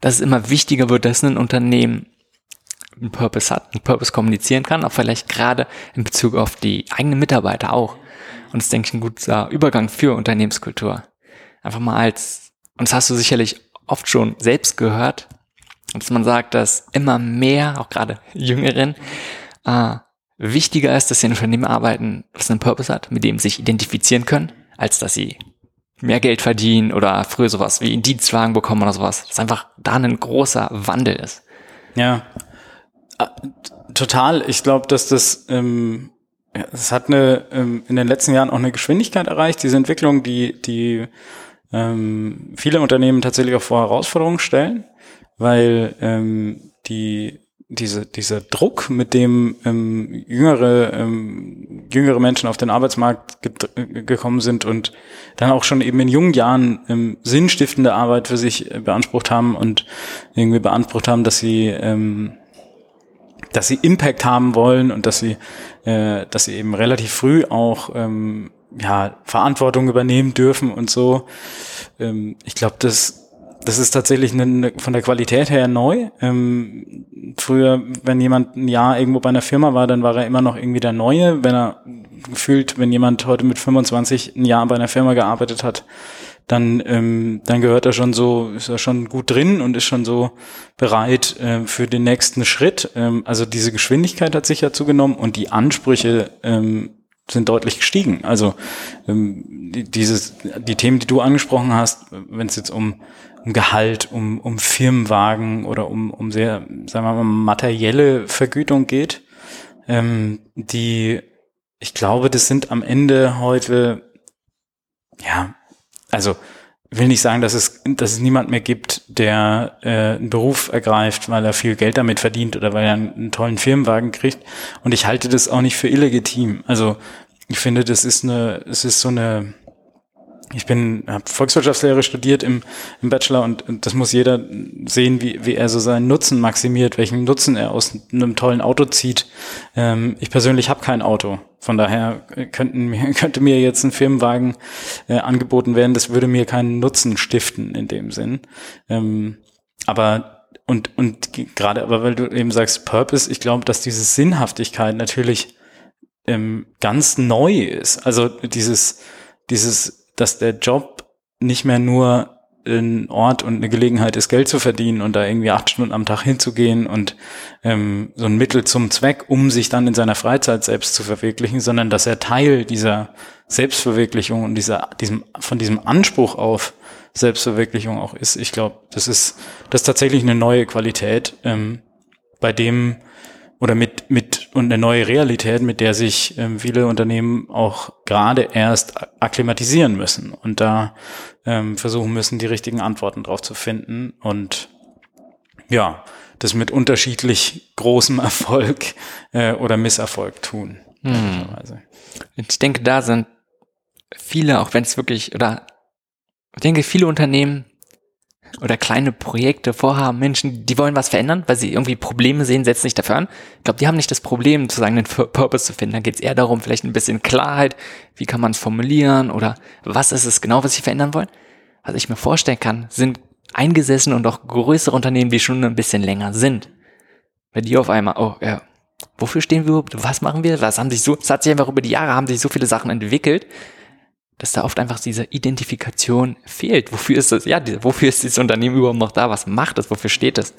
dass es immer wichtiger wird, dass ein Unternehmen einen Purpose hat, einen Purpose kommunizieren kann, auch vielleicht gerade in Bezug auf die eigenen Mitarbeiter auch. Und das ist, denke ich, ein guter Übergang für Unternehmenskultur. Einfach mal als, und das hast du sicherlich oft schon selbst gehört, dass man sagt, dass immer mehr, auch gerade Jüngeren, äh, wichtiger ist, dass sie in Unternehmen arbeiten, was einen Purpose hat, mit dem sie sich identifizieren können, als dass sie mehr Geld verdienen oder früher sowas wie einen Dienstwagen bekommen oder sowas. Dass einfach da ein großer Wandel ist. Ja, total. Ich glaube, dass das, ähm, es hat eine, ähm, in den letzten Jahren auch eine Geschwindigkeit erreicht, diese Entwicklung, die, die ähm, viele Unternehmen tatsächlich auch vor Herausforderungen stellen, weil ähm, die diese, dieser Druck, mit dem ähm, jüngere, ähm, jüngere Menschen auf den Arbeitsmarkt gekommen sind und dann auch schon eben in jungen Jahren ähm, sinnstiftende Arbeit für sich äh, beansprucht haben und irgendwie beansprucht haben, dass sie ähm, dass sie Impact haben wollen und dass sie, äh, dass sie eben relativ früh auch ähm, ja, Verantwortung übernehmen dürfen und so. Ähm, ich glaube, das das ist tatsächlich eine, von der Qualität her neu. Ähm, früher, wenn jemand ein Jahr irgendwo bei einer Firma war, dann war er immer noch irgendwie der Neue. Wenn er gefühlt, wenn jemand heute mit 25 ein Jahr bei einer Firma gearbeitet hat, dann, ähm, dann gehört er schon so, ist er schon gut drin und ist schon so bereit äh, für den nächsten Schritt. Ähm, also diese Geschwindigkeit hat sicher zugenommen und die Ansprüche ähm, sind deutlich gestiegen. Also ähm, die, dieses, die Themen, die du angesprochen hast, wenn es jetzt um, um Gehalt, um, um Firmenwagen oder um, um sehr, sagen wir mal, materielle Vergütung geht, ähm, die, ich glaube, das sind am Ende heute, ja, also will nicht sagen, dass es, dass es niemand mehr gibt, der äh, einen Beruf ergreift, weil er viel Geld damit verdient oder weil er einen, einen tollen Firmenwagen kriegt. Und ich halte das auch nicht für illegitim. Also ich finde, das ist eine, es ist so eine, ich bin, habe Volkswirtschaftslehre studiert im, im Bachelor und, und, das muss jeder sehen, wie, wie er so seinen Nutzen maximiert, welchen Nutzen er aus einem tollen Auto zieht. Ähm, ich persönlich habe kein Auto. Von daher könnten, (laughs) könnte mir jetzt ein Firmenwagen äh, angeboten werden, das würde mir keinen Nutzen stiften in dem Sinn. Ähm, aber und, und gerade aber weil du eben sagst Purpose, ich glaube, dass diese Sinnhaftigkeit natürlich ähm, ganz neu ist. Also dieses, dieses, dass der Job nicht mehr nur ein Ort und eine Gelegenheit ist, Geld zu verdienen und da irgendwie acht Stunden am Tag hinzugehen und ähm, so ein Mittel zum Zweck, um sich dann in seiner Freizeit selbst zu verwirklichen, sondern dass er Teil dieser Selbstverwirklichung und dieser, diesem, von diesem Anspruch auf Selbstverwirklichung auch ist. Ich glaube, das ist, das ist tatsächlich eine neue Qualität, ähm, bei dem oder mit, mit und eine neue Realität, mit der sich ähm, viele Unternehmen auch gerade erst akklimatisieren müssen und da ähm, versuchen müssen, die richtigen Antworten drauf zu finden und ja, das mit unterschiedlich großem (laughs) Erfolg äh, oder Misserfolg tun. Hm. Ich denke, da sind viele, auch wenn es wirklich, oder ich denke, viele Unternehmen oder kleine Projekte vorhaben, Menschen, die wollen was verändern, weil sie irgendwie Probleme sehen, setzen sich dafür an. Ich glaube, die haben nicht das Problem, zu sagen, einen Purpose zu finden. Da geht es eher darum, vielleicht ein bisschen Klarheit, wie kann man es formulieren oder was ist es genau, was sie verändern wollen. Was ich mir vorstellen kann, sind eingesessene und auch größere Unternehmen, die schon ein bisschen länger sind. Bei die auf einmal, oh ja, wofür stehen wir überhaupt? Was machen wir? Was haben sich so, es hat sich einfach über die Jahre haben sich so viele Sachen entwickelt dass da oft einfach diese Identifikation fehlt. Wofür ist das, ja, wofür ist dieses Unternehmen überhaupt noch da? Was macht es? Wofür steht es?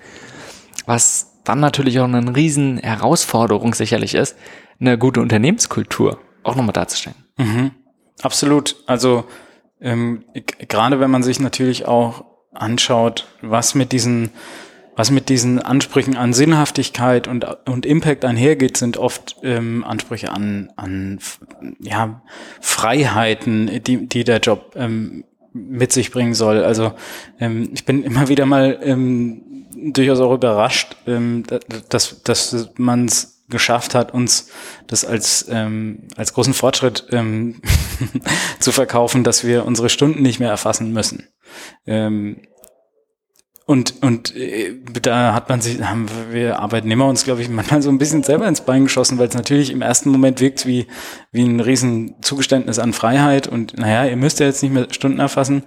Was dann natürlich auch eine riesen Herausforderung sicherlich ist, eine gute Unternehmenskultur auch nochmal darzustellen. Mhm. Absolut. Also ähm, gerade wenn man sich natürlich auch anschaut, was mit diesen was mit diesen Ansprüchen an Sinnhaftigkeit und, und Impact einhergeht, sind oft ähm, Ansprüche an, an ja, Freiheiten, die, die der Job ähm, mit sich bringen soll. Also ähm, ich bin immer wieder mal ähm, durchaus auch überrascht, ähm, dass, dass man es geschafft hat, uns das als, ähm, als großen Fortschritt ähm, (laughs) zu verkaufen, dass wir unsere Stunden nicht mehr erfassen müssen. Ähm, und, und äh, da hat man sich, haben wir Arbeitnehmer uns, glaube ich, manchmal so ein bisschen selber ins Bein geschossen, weil es natürlich im ersten Moment wirkt wie, wie ein riesen Zugeständnis an Freiheit und naja, ihr müsst ja jetzt nicht mehr Stunden erfassen.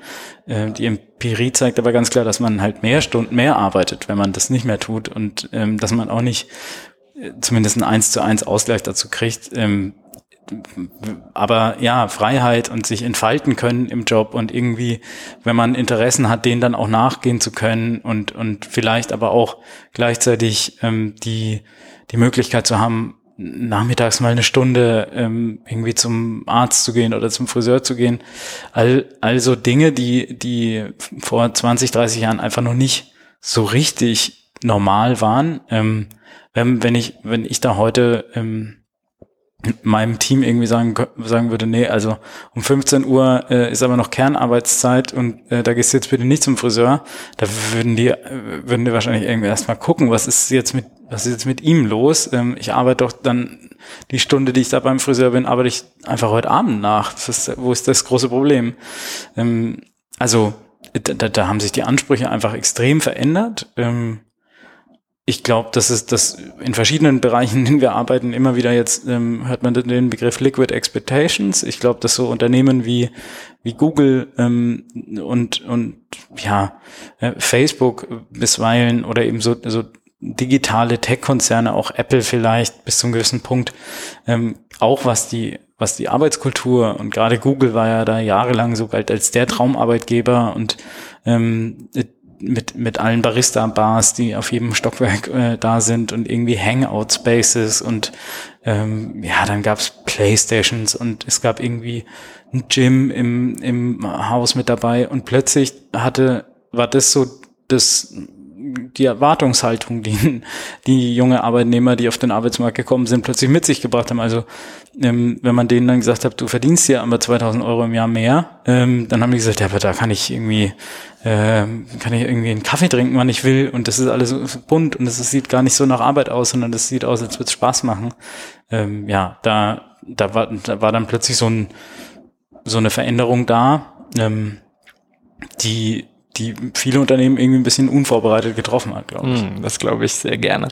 Äh, die Empirie zeigt aber ganz klar, dass man halt mehr Stunden mehr arbeitet, wenn man das nicht mehr tut und ähm, dass man auch nicht äh, zumindest ein eins zu eins Ausgleich dazu kriegt, ähm, aber ja, Freiheit und sich entfalten können im Job und irgendwie, wenn man Interessen hat, denen dann auch nachgehen zu können und, und vielleicht aber auch gleichzeitig ähm, die, die Möglichkeit zu haben, nachmittags mal eine Stunde ähm, irgendwie zum Arzt zu gehen oder zum Friseur zu gehen. All, also Dinge, die, die vor 20, 30 Jahren einfach noch nicht so richtig normal waren. Ähm, wenn, wenn ich, wenn ich da heute ähm, meinem Team irgendwie sagen, sagen würde, nee, also um 15 Uhr äh, ist aber noch Kernarbeitszeit und äh, da gehst du jetzt bitte nicht zum Friseur, da würden die, äh, würden die wahrscheinlich irgendwie erstmal gucken, was ist jetzt mit, was ist jetzt mit ihm los? Ähm, ich arbeite doch dann die Stunde, die ich da beim Friseur bin, arbeite ich einfach heute Abend nach. Ist, wo ist das große Problem? Ähm, also da, da haben sich die Ansprüche einfach extrem verändert. Ähm, ich glaube, dass es das in verschiedenen Bereichen, in denen wir arbeiten, immer wieder jetzt ähm, hört man den Begriff Liquid Expectations. Ich glaube, dass so Unternehmen wie wie Google ähm, und und ja äh, Facebook bisweilen oder eben so so digitale Tech-Konzerne, auch Apple vielleicht bis zum gewissen Punkt, ähm, auch was die was die Arbeitskultur und gerade Google war ja da jahrelang so galt als der Traumarbeitgeber und ähm, mit, mit allen Barista-Bars, die auf jedem Stockwerk äh, da sind und irgendwie Hangout-Spaces und ähm, ja, dann gab's Playstations und es gab irgendwie ein Gym im, im Haus mit dabei und plötzlich hatte, war das so das die Erwartungshaltung, die, die junge Arbeitnehmer, die auf den Arbeitsmarkt gekommen sind, plötzlich mit sich gebracht haben. Also ähm, wenn man denen dann gesagt hat, du verdienst ja aber 2000 Euro im Jahr mehr, ähm, dann haben die gesagt, ja, aber da kann ich irgendwie, äh, kann ich irgendwie einen Kaffee trinken, wann ich will und das ist alles bunt und das sieht gar nicht so nach Arbeit aus, sondern das sieht aus, als würde es Spaß machen. Ähm, ja, da, da war, da war dann plötzlich so ein, so eine Veränderung da, ähm, die die viele Unternehmen irgendwie ein bisschen unvorbereitet getroffen hat, glaube ich. Mm, das glaube ich sehr gerne.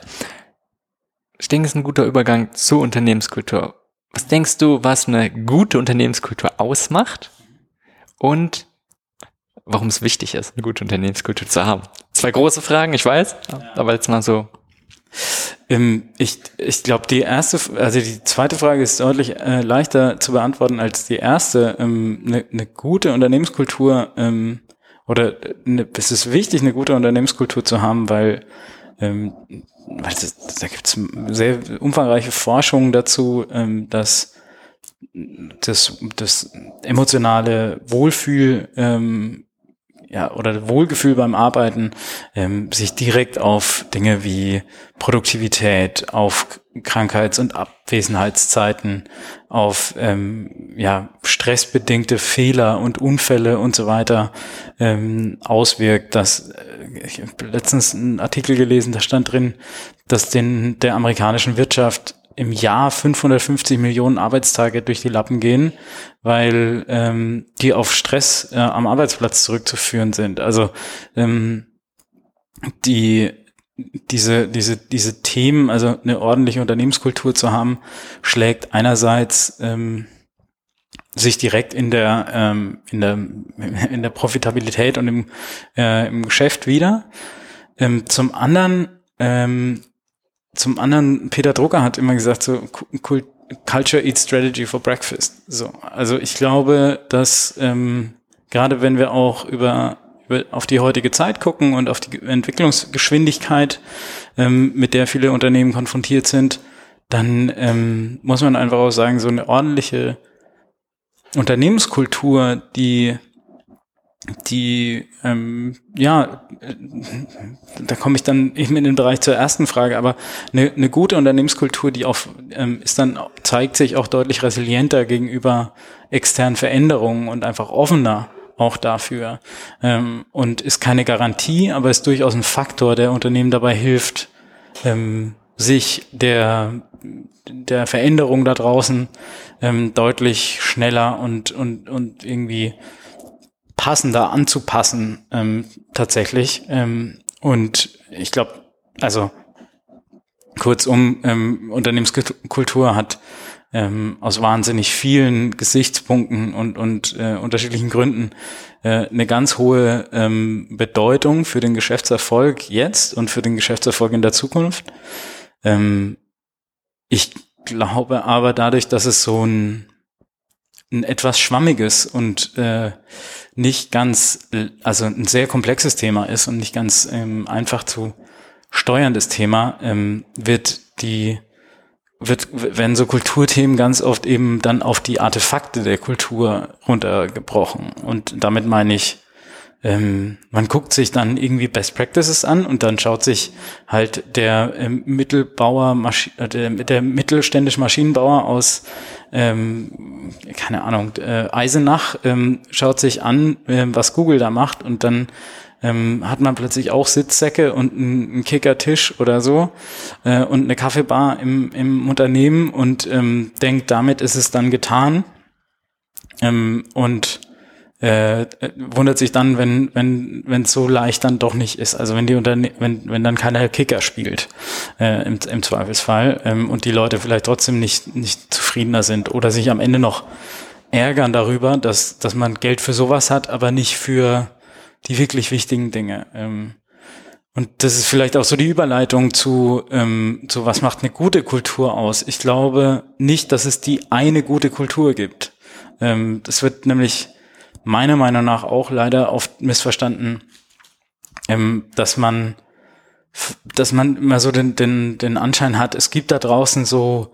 Ich denke, es ist ein guter Übergang zur Unternehmenskultur. Was denkst du, was eine gute Unternehmenskultur ausmacht und warum es wichtig ist, eine gute Unternehmenskultur zu haben? Zwei große Fragen, ich weiß, ja. aber jetzt mal so. Ähm, ich ich glaube, die erste, also die zweite Frage ist deutlich äh, leichter zu beantworten als die erste. Eine ähm, ne, ne gute Unternehmenskultur ähm, oder ne, es ist wichtig, eine gute Unternehmenskultur zu haben, weil, ähm, weil das, da gibt es sehr umfangreiche Forschungen dazu, ähm, dass das, das emotionale Wohlfühl ähm, ja, oder Wohlgefühl beim Arbeiten ähm, sich direkt auf Dinge wie Produktivität, auf Krankheits- und Abwesenheitszeiten, auf ähm, ja, stressbedingte Fehler und Unfälle und so weiter ähm, auswirkt. Das, äh, ich habe letztens einen Artikel gelesen, da stand drin, dass den der amerikanischen Wirtschaft im Jahr 550 Millionen Arbeitstage durch die Lappen gehen, weil ähm, die auf Stress äh, am Arbeitsplatz zurückzuführen sind. Also ähm, die diese, diese, diese Themen, also eine ordentliche Unternehmenskultur zu haben, schlägt einerseits ähm, sich direkt in der, ähm, in der, (laughs) in der Profitabilität und im, äh, im Geschäft wieder. Ähm, zum anderen ähm, zum anderen, Peter Drucker hat immer gesagt, so Culture eats Strategy for Breakfast. So, also ich glaube, dass ähm, gerade wenn wir auch über, über auf die heutige Zeit gucken und auf die Entwicklungsgeschwindigkeit, ähm, mit der viele Unternehmen konfrontiert sind, dann ähm, muss man einfach auch sagen, so eine ordentliche Unternehmenskultur, die die, ähm, ja, da komme ich dann eben in den Bereich zur ersten Frage, aber eine, eine gute Unternehmenskultur, die auch ähm, ist dann, zeigt sich auch deutlich resilienter gegenüber externen Veränderungen und einfach offener auch dafür. Ähm, und ist keine Garantie, aber ist durchaus ein Faktor, der Unternehmen dabei hilft, ähm, sich der, der Veränderung da draußen ähm, deutlich schneller und, und, und irgendwie passender anzupassen ähm, tatsächlich. Ähm, und ich glaube, also kurzum, ähm, Unternehmenskultur hat ähm, aus wahnsinnig vielen Gesichtspunkten und, und äh, unterschiedlichen Gründen äh, eine ganz hohe ähm, Bedeutung für den Geschäftserfolg jetzt und für den Geschäftserfolg in der Zukunft. Ähm, ich glaube aber dadurch, dass es so ein, ein etwas schwammiges und äh, nicht ganz, also ein sehr komplexes Thema ist und nicht ganz ähm, einfach zu steuerndes Thema, ähm, wird die wird, werden so Kulturthemen ganz oft eben dann auf die Artefakte der Kultur runtergebrochen. Und damit meine ich ähm, man guckt sich dann irgendwie Best Practices an und dann schaut sich halt der ähm, Mittelbauer, Maschi äh, der, der mittelständische Maschinenbauer aus, ähm, keine Ahnung, äh, Eisenach, ähm, schaut sich an, äh, was Google da macht und dann ähm, hat man plötzlich auch Sitzsäcke und einen Kickertisch oder so äh, und eine Kaffeebar im, im Unternehmen und ähm, denkt, damit ist es dann getan. Ähm, und äh, wundert sich dann, wenn wenn wenn es so leicht dann doch nicht ist. Also wenn die Unterne wenn wenn dann keiner Kicker spielt äh, im, im Zweifelsfall ähm, und die Leute vielleicht trotzdem nicht nicht zufriedener sind oder sich am Ende noch ärgern darüber, dass dass man Geld für sowas hat, aber nicht für die wirklich wichtigen Dinge. Ähm, und das ist vielleicht auch so die Überleitung zu, ähm, zu was macht eine gute Kultur aus. Ich glaube nicht, dass es die eine gute Kultur gibt. Ähm, das wird nämlich meiner Meinung nach auch leider oft missverstanden, ähm, dass man, dass man immer so den, den, den Anschein hat, es gibt da draußen so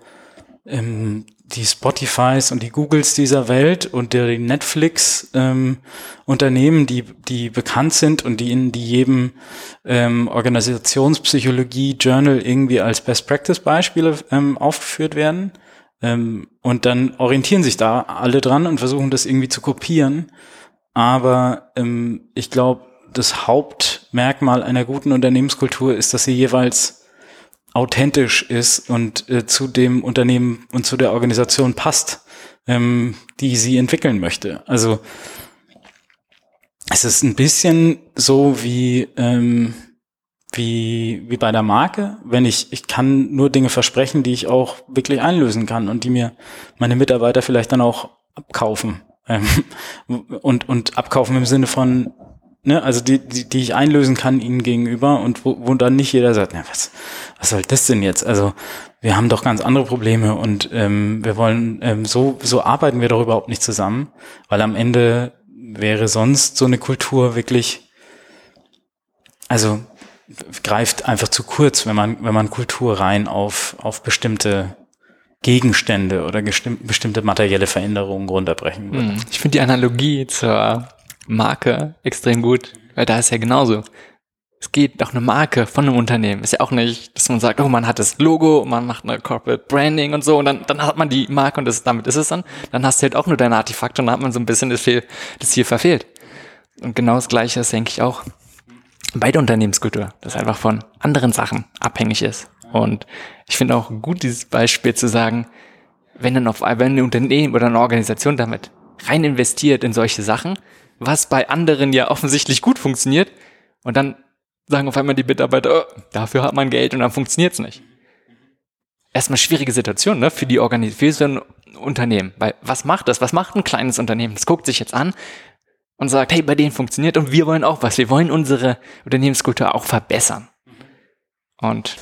ähm, die Spotifys und die Googles dieser Welt und die Netflix ähm, die die bekannt sind und die in die jedem ähm, Organisationspsychologie Journal irgendwie als Best Practice Beispiele ähm, aufgeführt werden. Ähm, und dann orientieren sich da alle dran und versuchen das irgendwie zu kopieren. Aber ähm, ich glaube, das Hauptmerkmal einer guten Unternehmenskultur ist, dass sie jeweils authentisch ist und äh, zu dem Unternehmen und zu der Organisation passt, ähm, die sie entwickeln möchte. Also es ist ein bisschen so wie ähm, wie, wie bei der Marke, wenn ich, ich kann nur Dinge versprechen, die ich auch wirklich einlösen kann und die mir meine Mitarbeiter vielleicht dann auch abkaufen. (laughs) Ähm, und, und abkaufen im Sinne von, ne, also die, die, die ich einlösen kann ihnen gegenüber und wo, wo dann nicht jeder sagt, na, was, was soll das denn jetzt? Also wir haben doch ganz andere Probleme und ähm, wir wollen, ähm, so, so arbeiten wir doch überhaupt nicht zusammen, weil am Ende wäre sonst so eine Kultur wirklich, also greift einfach zu kurz, wenn man, wenn man Kultur rein auf, auf bestimmte Gegenstände oder bestimmte materielle Veränderungen runterbrechen würde. Hm. Ich finde die Analogie zur Marke extrem gut, weil da ist ja genauso. Es geht doch eine Marke von einem Unternehmen. Ist ja auch nicht, dass man sagt, oh, man hat das Logo, man macht eine Corporate Branding und so und dann, dann hat man die Marke und das, damit ist es dann. Dann hast du halt auch nur deine Artefakte und dann hat man so ein bisschen das, Fehl, das Ziel verfehlt. Und genau das Gleiche ist, denke ich, auch bei der Unternehmenskultur, das einfach von anderen Sachen abhängig ist. Und ich finde auch gut, dieses Beispiel zu sagen, wenn dann auf wenn ein Unternehmen oder eine Organisation damit rein investiert in solche Sachen, was bei anderen ja offensichtlich gut funktioniert, und dann sagen auf einmal die Mitarbeiter, oh, dafür hat man Geld und dann funktioniert's nicht. Erstmal schwierige Situation, ne, für die Organisation, Unternehmen. Weil was macht das? Was macht ein kleines Unternehmen? Das guckt sich jetzt an und sagt, hey, bei denen funktioniert und wir wollen auch was. Wir wollen unsere Unternehmenskultur auch verbessern. Und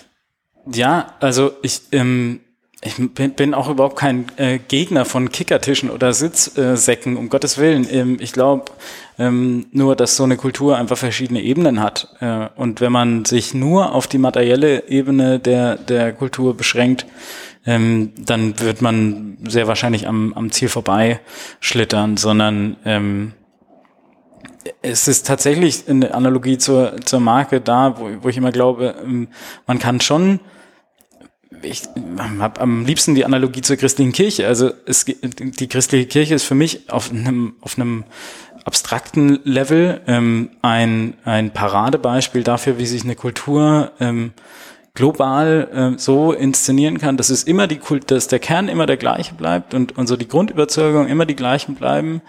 ja, also ich, ähm, ich bin, auch überhaupt kein äh, Gegner von Kickertischen oder Sitzsäcken, um Gottes Willen. Ähm, ich glaube ähm, nur, dass so eine Kultur einfach verschiedene Ebenen hat. Äh, und wenn man sich nur auf die materielle Ebene der, der Kultur beschränkt, ähm, dann wird man sehr wahrscheinlich am, am Ziel vorbei schlittern, sondern ähm, es ist tatsächlich eine Analogie zur, zur Marke da, wo, wo ich immer glaube, ähm, man kann schon ich habe am liebsten die Analogie zur christlichen Kirche. Also es, die christliche Kirche ist für mich auf einem, auf einem abstrakten Level ähm, ein, ein Paradebeispiel dafür, wie sich eine Kultur ähm, global äh, so inszenieren kann, dass es immer die Kult, dass der Kern immer der gleiche bleibt und, und so die Grundüberzeugung immer die gleichen bleiben.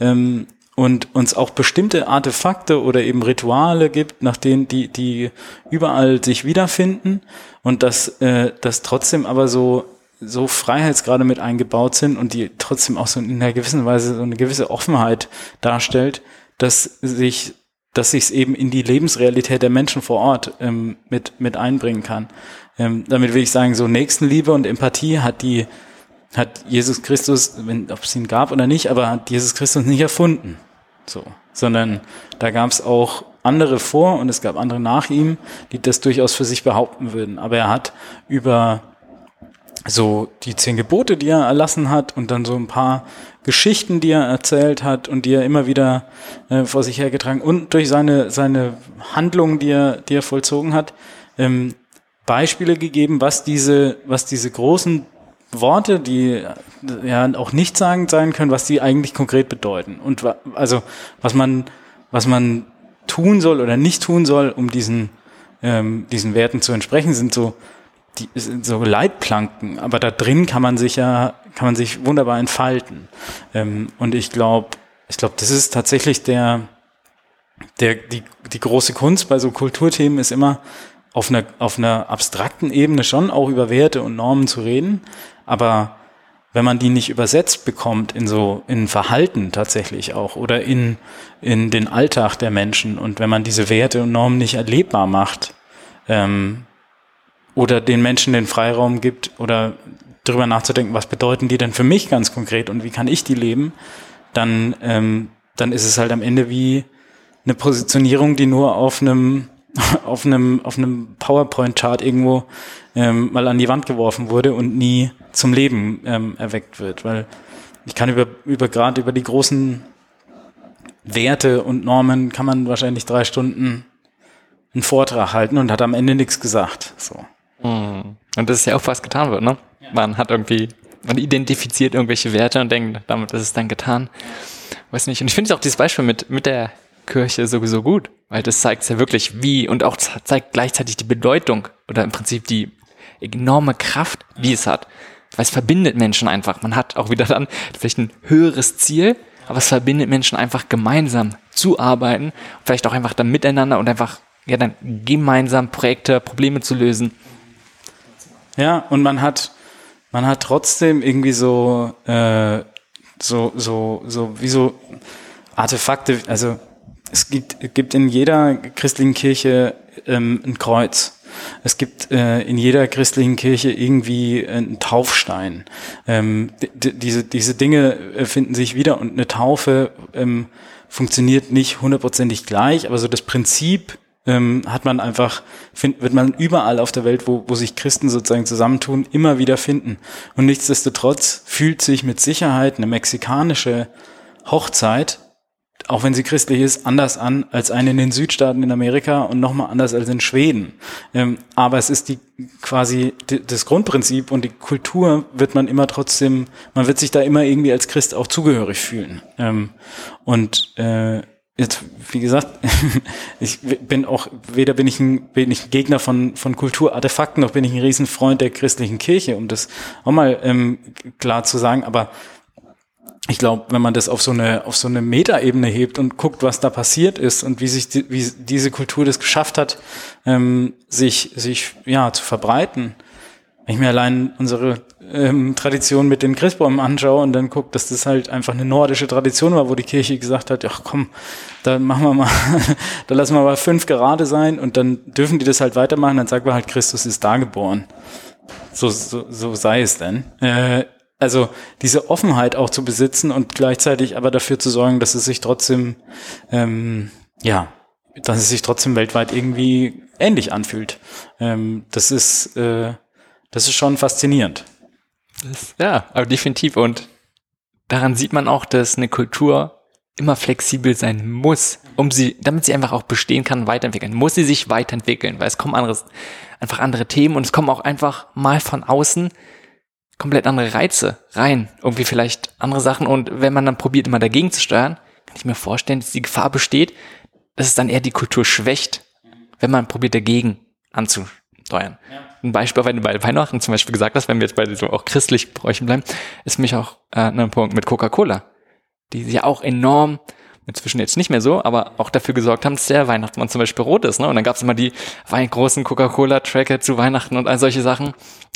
Ähm, und uns auch bestimmte Artefakte oder eben Rituale gibt, nach denen die, die überall sich wiederfinden und dass, äh, dass trotzdem aber so, so Freiheitsgrade mit eingebaut sind und die trotzdem auch so in einer gewissen Weise so eine gewisse Offenheit darstellt, dass sich dass sich es eben in die Lebensrealität der Menschen vor Ort ähm, mit, mit einbringen kann. Ähm, damit will ich sagen, so Nächstenliebe und Empathie hat die, hat Jesus Christus, wenn, ob es ihn gab oder nicht, aber hat Jesus Christus nicht erfunden. So. Sondern da gab es auch andere vor und es gab andere nach ihm, die das durchaus für sich behaupten würden. Aber er hat über so die zehn Gebote, die er erlassen hat und dann so ein paar Geschichten, die er erzählt hat und die er immer wieder äh, vor sich hergetragen und durch seine, seine Handlungen, die er, die er vollzogen hat, ähm, Beispiele gegeben, was diese, was diese großen Worte, die ja auch nichtssagend sein können, was die eigentlich konkret bedeuten. Und also was man, was man tun soll oder nicht tun soll, um diesen, ähm, diesen Werten zu entsprechen, sind so, die, sind so Leitplanken. Aber da drin kann man sich ja, kann man sich wunderbar entfalten. Ähm, und ich glaube, ich glaube, das ist tatsächlich der, der, die, die große Kunst bei so Kulturthemen ist immer, auf einer, auf einer abstrakten Ebene schon auch über Werte und Normen zu reden, aber wenn man die nicht übersetzt bekommt in so in Verhalten tatsächlich auch oder in in den Alltag der Menschen und wenn man diese Werte und Normen nicht erlebbar macht ähm, oder den Menschen den Freiraum gibt oder darüber nachzudenken, was bedeuten die denn für mich ganz konkret und wie kann ich die leben, dann ähm, dann ist es halt am Ende wie eine Positionierung, die nur auf einem (laughs) auf einem, auf einem PowerPoint-Chart irgendwo ähm, mal an die Wand geworfen wurde und nie zum Leben ähm, erweckt wird. Weil ich kann über, über gerade über die großen Werte und Normen kann man wahrscheinlich drei Stunden einen Vortrag halten und hat am Ende nichts gesagt. So. Hm. Und das ist ja auch was getan wird, ne? Man hat irgendwie, man identifiziert irgendwelche Werte und denkt, damit ist es dann getan. Weiß nicht. Und ich finde auch dieses Beispiel mit, mit der Kirche sowieso gut, weil das zeigt ja wirklich wie und auch zeigt gleichzeitig die Bedeutung oder im Prinzip die enorme Kraft, wie es hat. Weil es verbindet Menschen einfach. Man hat auch wieder dann vielleicht ein höheres Ziel, aber es verbindet Menschen einfach gemeinsam zu arbeiten, vielleicht auch einfach dann miteinander und einfach ja dann gemeinsam Projekte, Probleme zu lösen. Ja, und man hat man hat trotzdem irgendwie so äh, so so so wie so Artefakte, also es gibt, gibt in jeder christlichen Kirche ähm, ein Kreuz. Es gibt äh, in jeder christlichen Kirche irgendwie einen Taufstein. Ähm, diese, diese Dinge äh, finden sich wieder und eine Taufe ähm, funktioniert nicht hundertprozentig gleich, aber so das Prinzip ähm, hat man einfach, find, wird man überall auf der Welt, wo, wo sich Christen sozusagen zusammentun, immer wieder finden. Und nichtsdestotrotz fühlt sich mit Sicherheit eine mexikanische Hochzeit auch wenn sie christlich ist, anders an als eine in den Südstaaten in Amerika und nochmal anders als in Schweden. Ähm, aber es ist die quasi das Grundprinzip und die Kultur wird man immer trotzdem, man wird sich da immer irgendwie als Christ auch zugehörig fühlen. Ähm, und äh, jetzt, wie gesagt, (laughs) ich bin auch, weder bin ich ein, bin ich ein Gegner von, von Kulturartefakten, noch bin ich ein Riesenfreund der christlichen Kirche, um das auch mal ähm, klar zu sagen, aber ich glaube, wenn man das auf so eine auf so eine Metaebene hebt und guckt, was da passiert ist und wie sich die, wie diese Kultur das geschafft hat, ähm, sich sich ja zu verbreiten. Wenn ich mir allein unsere ähm, Tradition mit den Christbäumen anschaue und dann gucke, dass das halt einfach eine nordische Tradition war, wo die Kirche gesagt hat, ach komm, da machen wir mal, (laughs) da lassen wir mal fünf gerade sein und dann dürfen die das halt weitermachen, dann sagt man halt, Christus ist da geboren. So, so, so sei es denn. Äh, also diese Offenheit auch zu besitzen und gleichzeitig aber dafür zu sorgen, dass es sich trotzdem, ähm, ja, dass es sich trotzdem weltweit irgendwie ähnlich anfühlt. Ähm, das ist, äh, das ist schon faszinierend. Das, ja, aber definitiv. Und daran sieht man auch, dass eine Kultur immer flexibel sein muss, um sie, damit sie einfach auch bestehen kann, weiterentwickeln. Muss sie sich weiterentwickeln, weil es kommen anderes, einfach andere Themen und es kommen auch einfach mal von außen komplett andere Reize rein. Irgendwie vielleicht andere Sachen. Und wenn man dann probiert, immer dagegen zu steuern, kann ich mir vorstellen, dass die Gefahr besteht, dass es dann eher die Kultur schwächt, wenn man probiert, dagegen anzusteuern. Ja. Ein Beispiel, wenn du bei Weihnachten zum Beispiel gesagt hast, wenn wir jetzt bei so auch christlich Bräuchen bleiben, ist mich auch äh, ein Punkt mit Coca-Cola, die ja auch enorm inzwischen jetzt nicht mehr so, aber auch dafür gesorgt haben, dass der Weihnachtsmann zum Beispiel rot ist. Ne? Und dann gab es immer die großen Coca-Cola-Tracker zu Weihnachten und all solche Sachen,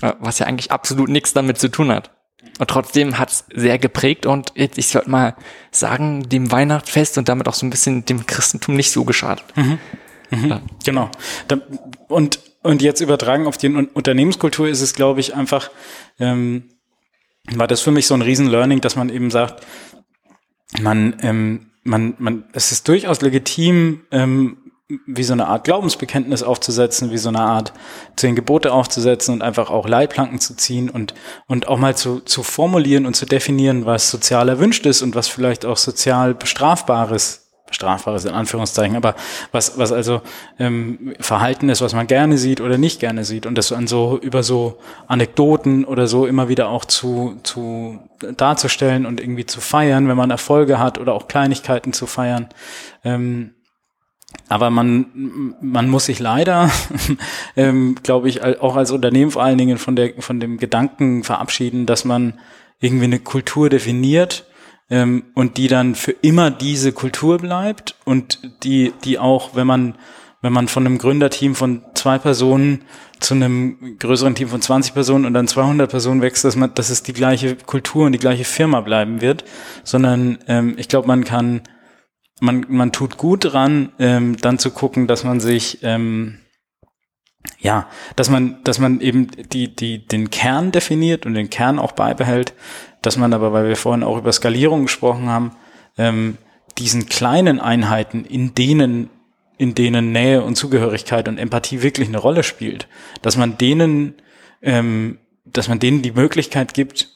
äh, was ja eigentlich absolut nichts damit zu tun hat. Und trotzdem hat's sehr geprägt und ich sollte mal sagen, dem Weihnachtsfest und damit auch so ein bisschen dem Christentum nicht so geschadet. Mhm. Mhm. Ja. Genau. Und, und jetzt übertragen auf die Unternehmenskultur ist es, glaube ich, einfach, ähm, war das für mich so ein Riesen-Learning, dass man eben sagt, man ähm, man, man, es ist durchaus legitim, ähm, wie so eine Art Glaubensbekenntnis aufzusetzen, wie so eine Art zehn Gebote aufzusetzen und einfach auch Leitplanken zu ziehen und, und auch mal zu, zu formulieren und zu definieren, was sozial erwünscht ist und was vielleicht auch sozial bestrafbares strafbares in Anführungszeichen, aber was, was also ähm, Verhalten ist, was man gerne sieht oder nicht gerne sieht und das an so über so Anekdoten oder so immer wieder auch zu, zu darzustellen und irgendwie zu feiern, wenn man Erfolge hat oder auch Kleinigkeiten zu feiern. Ähm, aber man, man muss sich leider, (laughs) ähm, glaube ich, auch als Unternehmen vor allen Dingen von, der, von dem Gedanken verabschieden, dass man irgendwie eine Kultur definiert ähm, und die dann für immer diese Kultur bleibt und die, die auch, wenn man, wenn man von einem Gründerteam von zwei Personen zu einem größeren Team von 20 Personen und dann 200 Personen wächst, dass man, dass es die gleiche Kultur und die gleiche Firma bleiben wird, sondern ähm, ich glaube, man kann, man, man tut gut dran, ähm, dann zu gucken, dass man sich ähm, ja, dass man, dass man eben die, die, den Kern definiert und den Kern auch beibehält, dass man aber, weil wir vorhin auch über Skalierung gesprochen haben, ähm, diesen kleinen Einheiten, in denen, in denen Nähe und Zugehörigkeit und Empathie wirklich eine Rolle spielt, dass man denen, ähm, dass man denen die Möglichkeit gibt,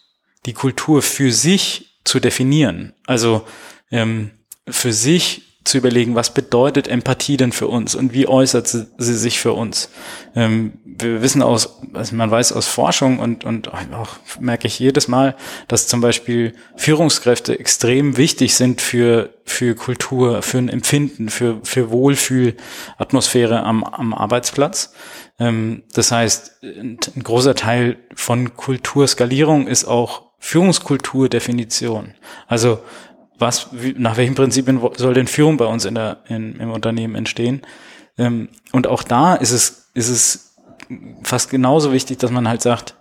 die Kultur für sich zu definieren. Also ähm, für sich zu überlegen, was bedeutet Empathie denn für uns und wie äußert sie, sie sich für uns. Ähm, wir wissen aus, also man weiß aus Forschung und, und auch merke ich jedes Mal, dass zum Beispiel Führungskräfte extrem wichtig sind für, für Kultur, für ein Empfinden, für, für Wohlfühlatmosphäre am, am Arbeitsplatz. Ähm, das heißt, ein, ein großer Teil von Kulturskalierung ist auch Führungskulturdefinition. Also was, wie, nach welchen Prinzipien soll denn Führung bei uns in der, in, im Unternehmen entstehen? Ähm, und auch da ist es, ist es fast genauso wichtig, dass man halt sagt,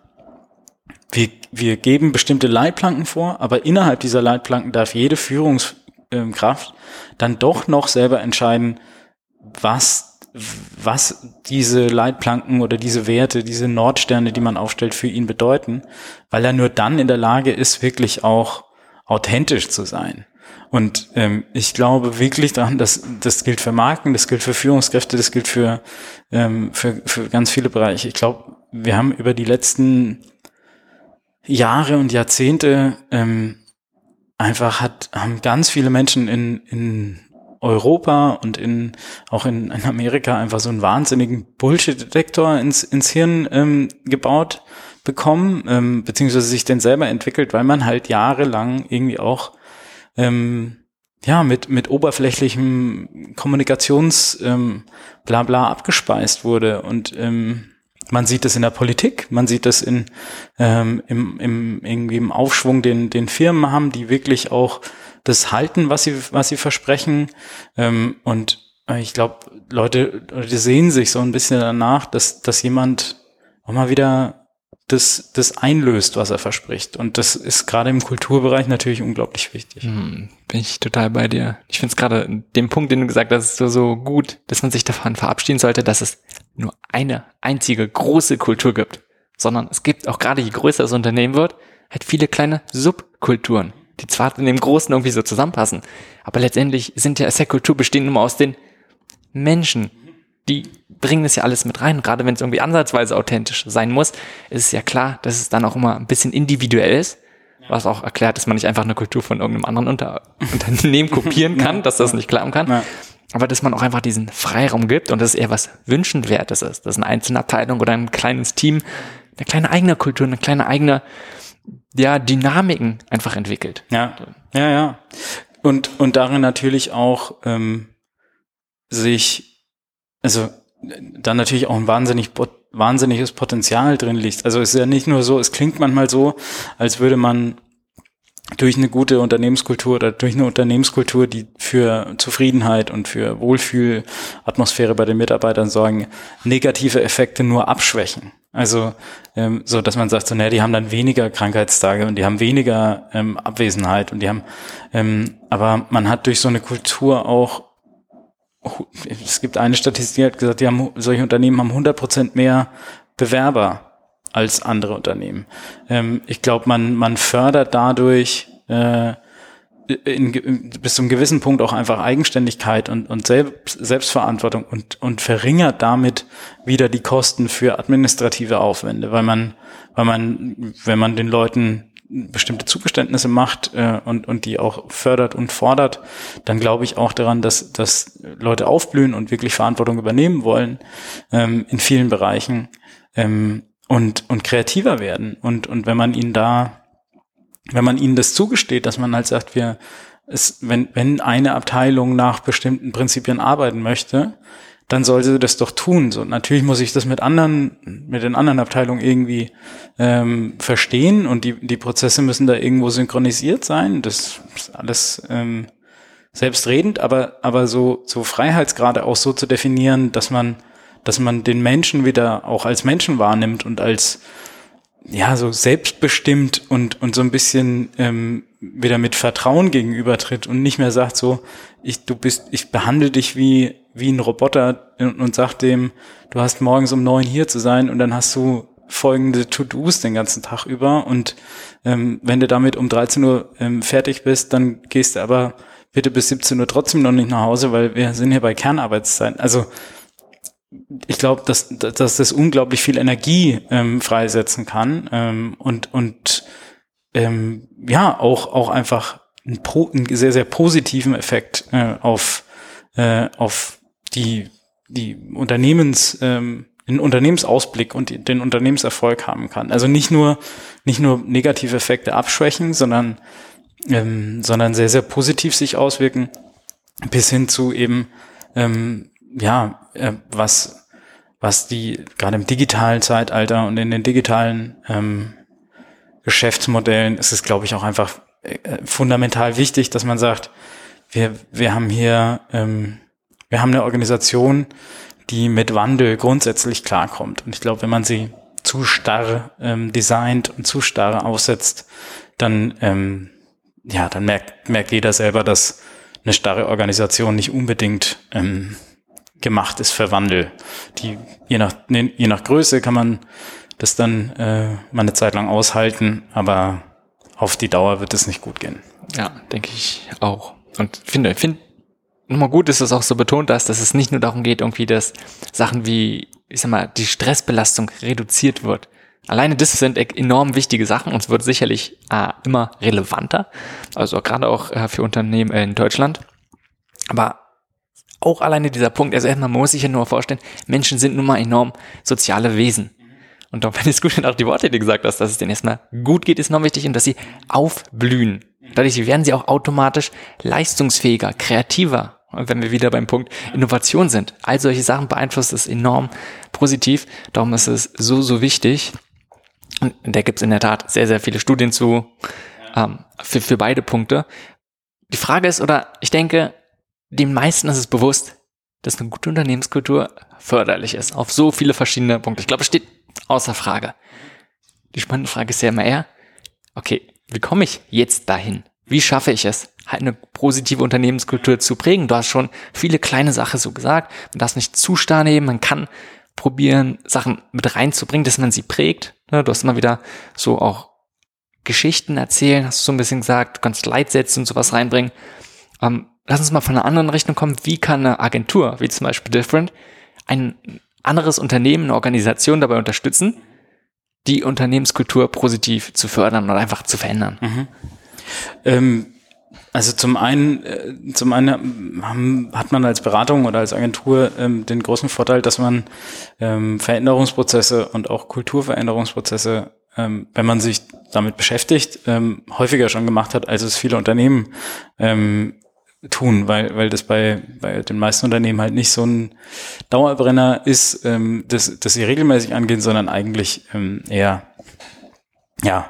wir, wir geben bestimmte Leitplanken vor, aber innerhalb dieser Leitplanken darf jede Führungs, ähm, dann doch noch selber entscheiden, was, was diese Leitplanken oder diese Werte, diese Nordsterne, die man aufstellt, für ihn bedeuten, weil er nur dann in der Lage ist, wirklich auch authentisch zu sein. Und ähm, ich glaube wirklich daran, dass das gilt für Marken, das gilt für Führungskräfte, das gilt für, ähm, für, für ganz viele Bereiche. Ich glaube, wir haben über die letzten Jahre und Jahrzehnte ähm, einfach hat, haben ganz viele Menschen in, in Europa und in, auch in, in Amerika einfach so einen wahnsinnigen Bullshit-Detektor ins, ins Hirn ähm, gebaut bekommen, ähm, beziehungsweise sich den selber entwickelt, weil man halt jahrelang irgendwie auch ähm, ja, mit, mit oberflächlichem Kommunikations ähm, Blabla abgespeist wurde. Und ähm, man sieht das in der Politik, man sieht das in, ähm, im, im, irgendwie im Aufschwung, den, den Firmen haben, die wirklich auch das halten, was sie, was sie versprechen. Ähm, und ich glaube, Leute, die sehen sich so ein bisschen danach, dass, dass jemand auch mal wieder das, das einlöst, was er verspricht. Und das ist gerade im Kulturbereich natürlich unglaublich wichtig. Hm, bin ich total bei dir. Ich finde es gerade den Punkt, den du gesagt hast, so, so gut, dass man sich davon verabschieden sollte, dass es nur eine einzige große Kultur gibt, sondern es gibt auch gerade je größer das Unternehmen wird, halt viele kleine Subkulturen, die zwar in dem Großen irgendwie so zusammenpassen, aber letztendlich sind ja Kultur bestehen nur aus den Menschen, die bringen das ja alles mit rein. Gerade wenn es irgendwie ansatzweise authentisch sein muss, ist es ja klar, dass es dann auch immer ein bisschen individuell ist. Was auch erklärt, dass man nicht einfach eine Kultur von irgendeinem anderen Unter (laughs) Unternehmen kopieren (laughs) kann, dass das nicht klappen kann. Ja. Aber dass man auch einfach diesen Freiraum gibt und dass es eher was Wünschenswertes ist, dass eine einzelne Abteilung oder ein kleines Team eine kleine eigene Kultur, eine kleine eigene ja, Dynamiken einfach entwickelt. Ja, ja, ja. Und, und darin natürlich auch ähm, sich also dann natürlich auch ein wahnsinnig, wahnsinniges Potenzial drin liegt. Also es ist ja nicht nur so, es klingt manchmal so, als würde man durch eine gute Unternehmenskultur oder durch eine Unternehmenskultur, die für Zufriedenheit und für Wohlfühlatmosphäre bei den Mitarbeitern sorgen, negative Effekte nur abschwächen. Also ähm, so, dass man sagt, so, naja, die haben dann weniger Krankheitstage und die haben weniger ähm, Abwesenheit und die haben, ähm, aber man hat durch so eine Kultur auch es gibt eine Statistik, die hat gesagt, die haben, solche Unternehmen haben 100 Prozent mehr Bewerber als andere Unternehmen. Ähm, ich glaube, man, man fördert dadurch äh, in, in, bis zu einem gewissen Punkt auch einfach Eigenständigkeit und, und Selbst, Selbstverantwortung und, und verringert damit wieder die Kosten für administrative Aufwände, weil man, weil man, wenn man den Leuten bestimmte Zugeständnisse macht äh, und, und die auch fördert und fordert, dann glaube ich auch daran, dass, dass Leute aufblühen und wirklich Verantwortung übernehmen wollen ähm, in vielen Bereichen ähm, und, und kreativer werden. Und, und wenn man ihnen da, wenn man ihnen das zugesteht, dass man halt sagt, wir, es, wenn, wenn eine Abteilung nach bestimmten Prinzipien arbeiten möchte, dann sollte sie das doch tun. So, natürlich muss ich das mit anderen, mit den anderen Abteilungen irgendwie ähm, verstehen und die, die Prozesse müssen da irgendwo synchronisiert sein. Das ist alles ähm, selbstredend, aber, aber so, so Freiheitsgrade auch so zu definieren, dass man, dass man den Menschen wieder auch als Menschen wahrnimmt und als ja, so selbstbestimmt und, und so ein bisschen ähm, wieder mit Vertrauen gegenübertritt und nicht mehr sagt so, ich, du bist, ich behandle dich wie, wie ein Roboter und, und sag dem, du hast morgens um neun hier zu sein und dann hast du folgende To-Dos den ganzen Tag über und ähm, wenn du damit um 13 Uhr ähm, fertig bist, dann gehst du aber bitte bis 17 Uhr trotzdem noch nicht nach Hause, weil wir sind hier bei Kernarbeitszeiten. Also ich glaube, dass, dass das unglaublich viel Energie ähm, freisetzen kann ähm, und, und ähm, ja, auch, auch einfach einen, einen sehr, sehr positiven Effekt äh, auf, äh, auf die, die Unternehmens, ähm, den Unternehmensausblick und den Unternehmenserfolg haben kann. Also nicht nur, nicht nur negative Effekte abschwächen, sondern, ähm, sondern sehr, sehr positiv sich auswirken, bis hin zu eben, ähm, ja, äh, was, was die gerade im digitalen Zeitalter und in den digitalen ähm, Geschäftsmodellen ist es, glaube ich, auch einfach äh, fundamental wichtig, dass man sagt, wir, wir haben hier, ähm, wir haben eine Organisation, die mit Wandel grundsätzlich klarkommt. Und ich glaube, wenn man sie zu starr ähm, designt und zu starr aussetzt, dann, ähm, ja, dann merkt, merkt jeder selber, dass, eine starre Organisation nicht unbedingt ähm, gemacht ist für Wandel. Die, je, nach, je nach Größe kann man das dann äh, mal eine Zeit lang aushalten, aber auf die Dauer wird es nicht gut gehen. Ja, denke ich auch. Und finde, finde nochmal gut ist, dass es auch so betont hast, dass es nicht nur darum geht, irgendwie, dass Sachen wie, ich sag mal, die Stressbelastung reduziert wird. Alleine das sind e-, enorm wichtige Sachen und es wird sicherlich äh, immer relevanter. Also gerade auch äh, für Unternehmen in Deutschland. Aber auch alleine dieser Punkt, also erstmal, muss sich ja nur vorstellen, Menschen sind nun mal enorm soziale Wesen. Und da fand ich es gut, auch die Worte, die du gesagt hast, dass es denen erstmal gut geht, ist enorm wichtig und dass sie aufblühen. Dadurch werden sie auch automatisch leistungsfähiger, kreativer. Und wenn wir wieder beim Punkt Innovation sind. All solche Sachen beeinflusst es enorm positiv. Darum ist es so, so wichtig. Und da gibt es in der Tat sehr, sehr viele Studien zu ähm, für, für beide Punkte. Die Frage ist, oder ich denke, den meisten ist es bewusst, dass eine gute Unternehmenskultur förderlich ist. Auf so viele verschiedene Punkte. Ich glaube, es steht außer Frage. Die spannende Frage ist ja immer eher, okay, wie komme ich jetzt dahin? Wie schaffe ich es, halt eine positive Unternehmenskultur zu prägen? Du hast schon viele kleine Sachen so gesagt. Man darf nicht zu starr nehmen. Man kann probieren, Sachen mit reinzubringen, dass man sie prägt. Du hast immer wieder so auch Geschichten erzählen, hast du so ein bisschen gesagt. Du kannst Leitsätze und sowas reinbringen. Ähm, lass uns mal von einer anderen Richtung kommen. Wie kann eine Agentur, wie zum Beispiel Different, ein anderes Unternehmen, eine Organisation dabei unterstützen, die Unternehmenskultur positiv zu fördern oder einfach zu verändern? Mhm. Ähm, also zum einen, äh, zum einen haben, hat man als Beratung oder als Agentur ähm, den großen Vorteil, dass man ähm, Veränderungsprozesse und auch Kulturveränderungsprozesse, ähm, wenn man sich damit beschäftigt, ähm, häufiger schon gemacht hat, als es viele Unternehmen ähm, tun, weil, weil das bei, bei den meisten Unternehmen halt nicht so ein Dauerbrenner ist, ähm, dass, dass sie regelmäßig angehen, sondern eigentlich ähm, eher ja,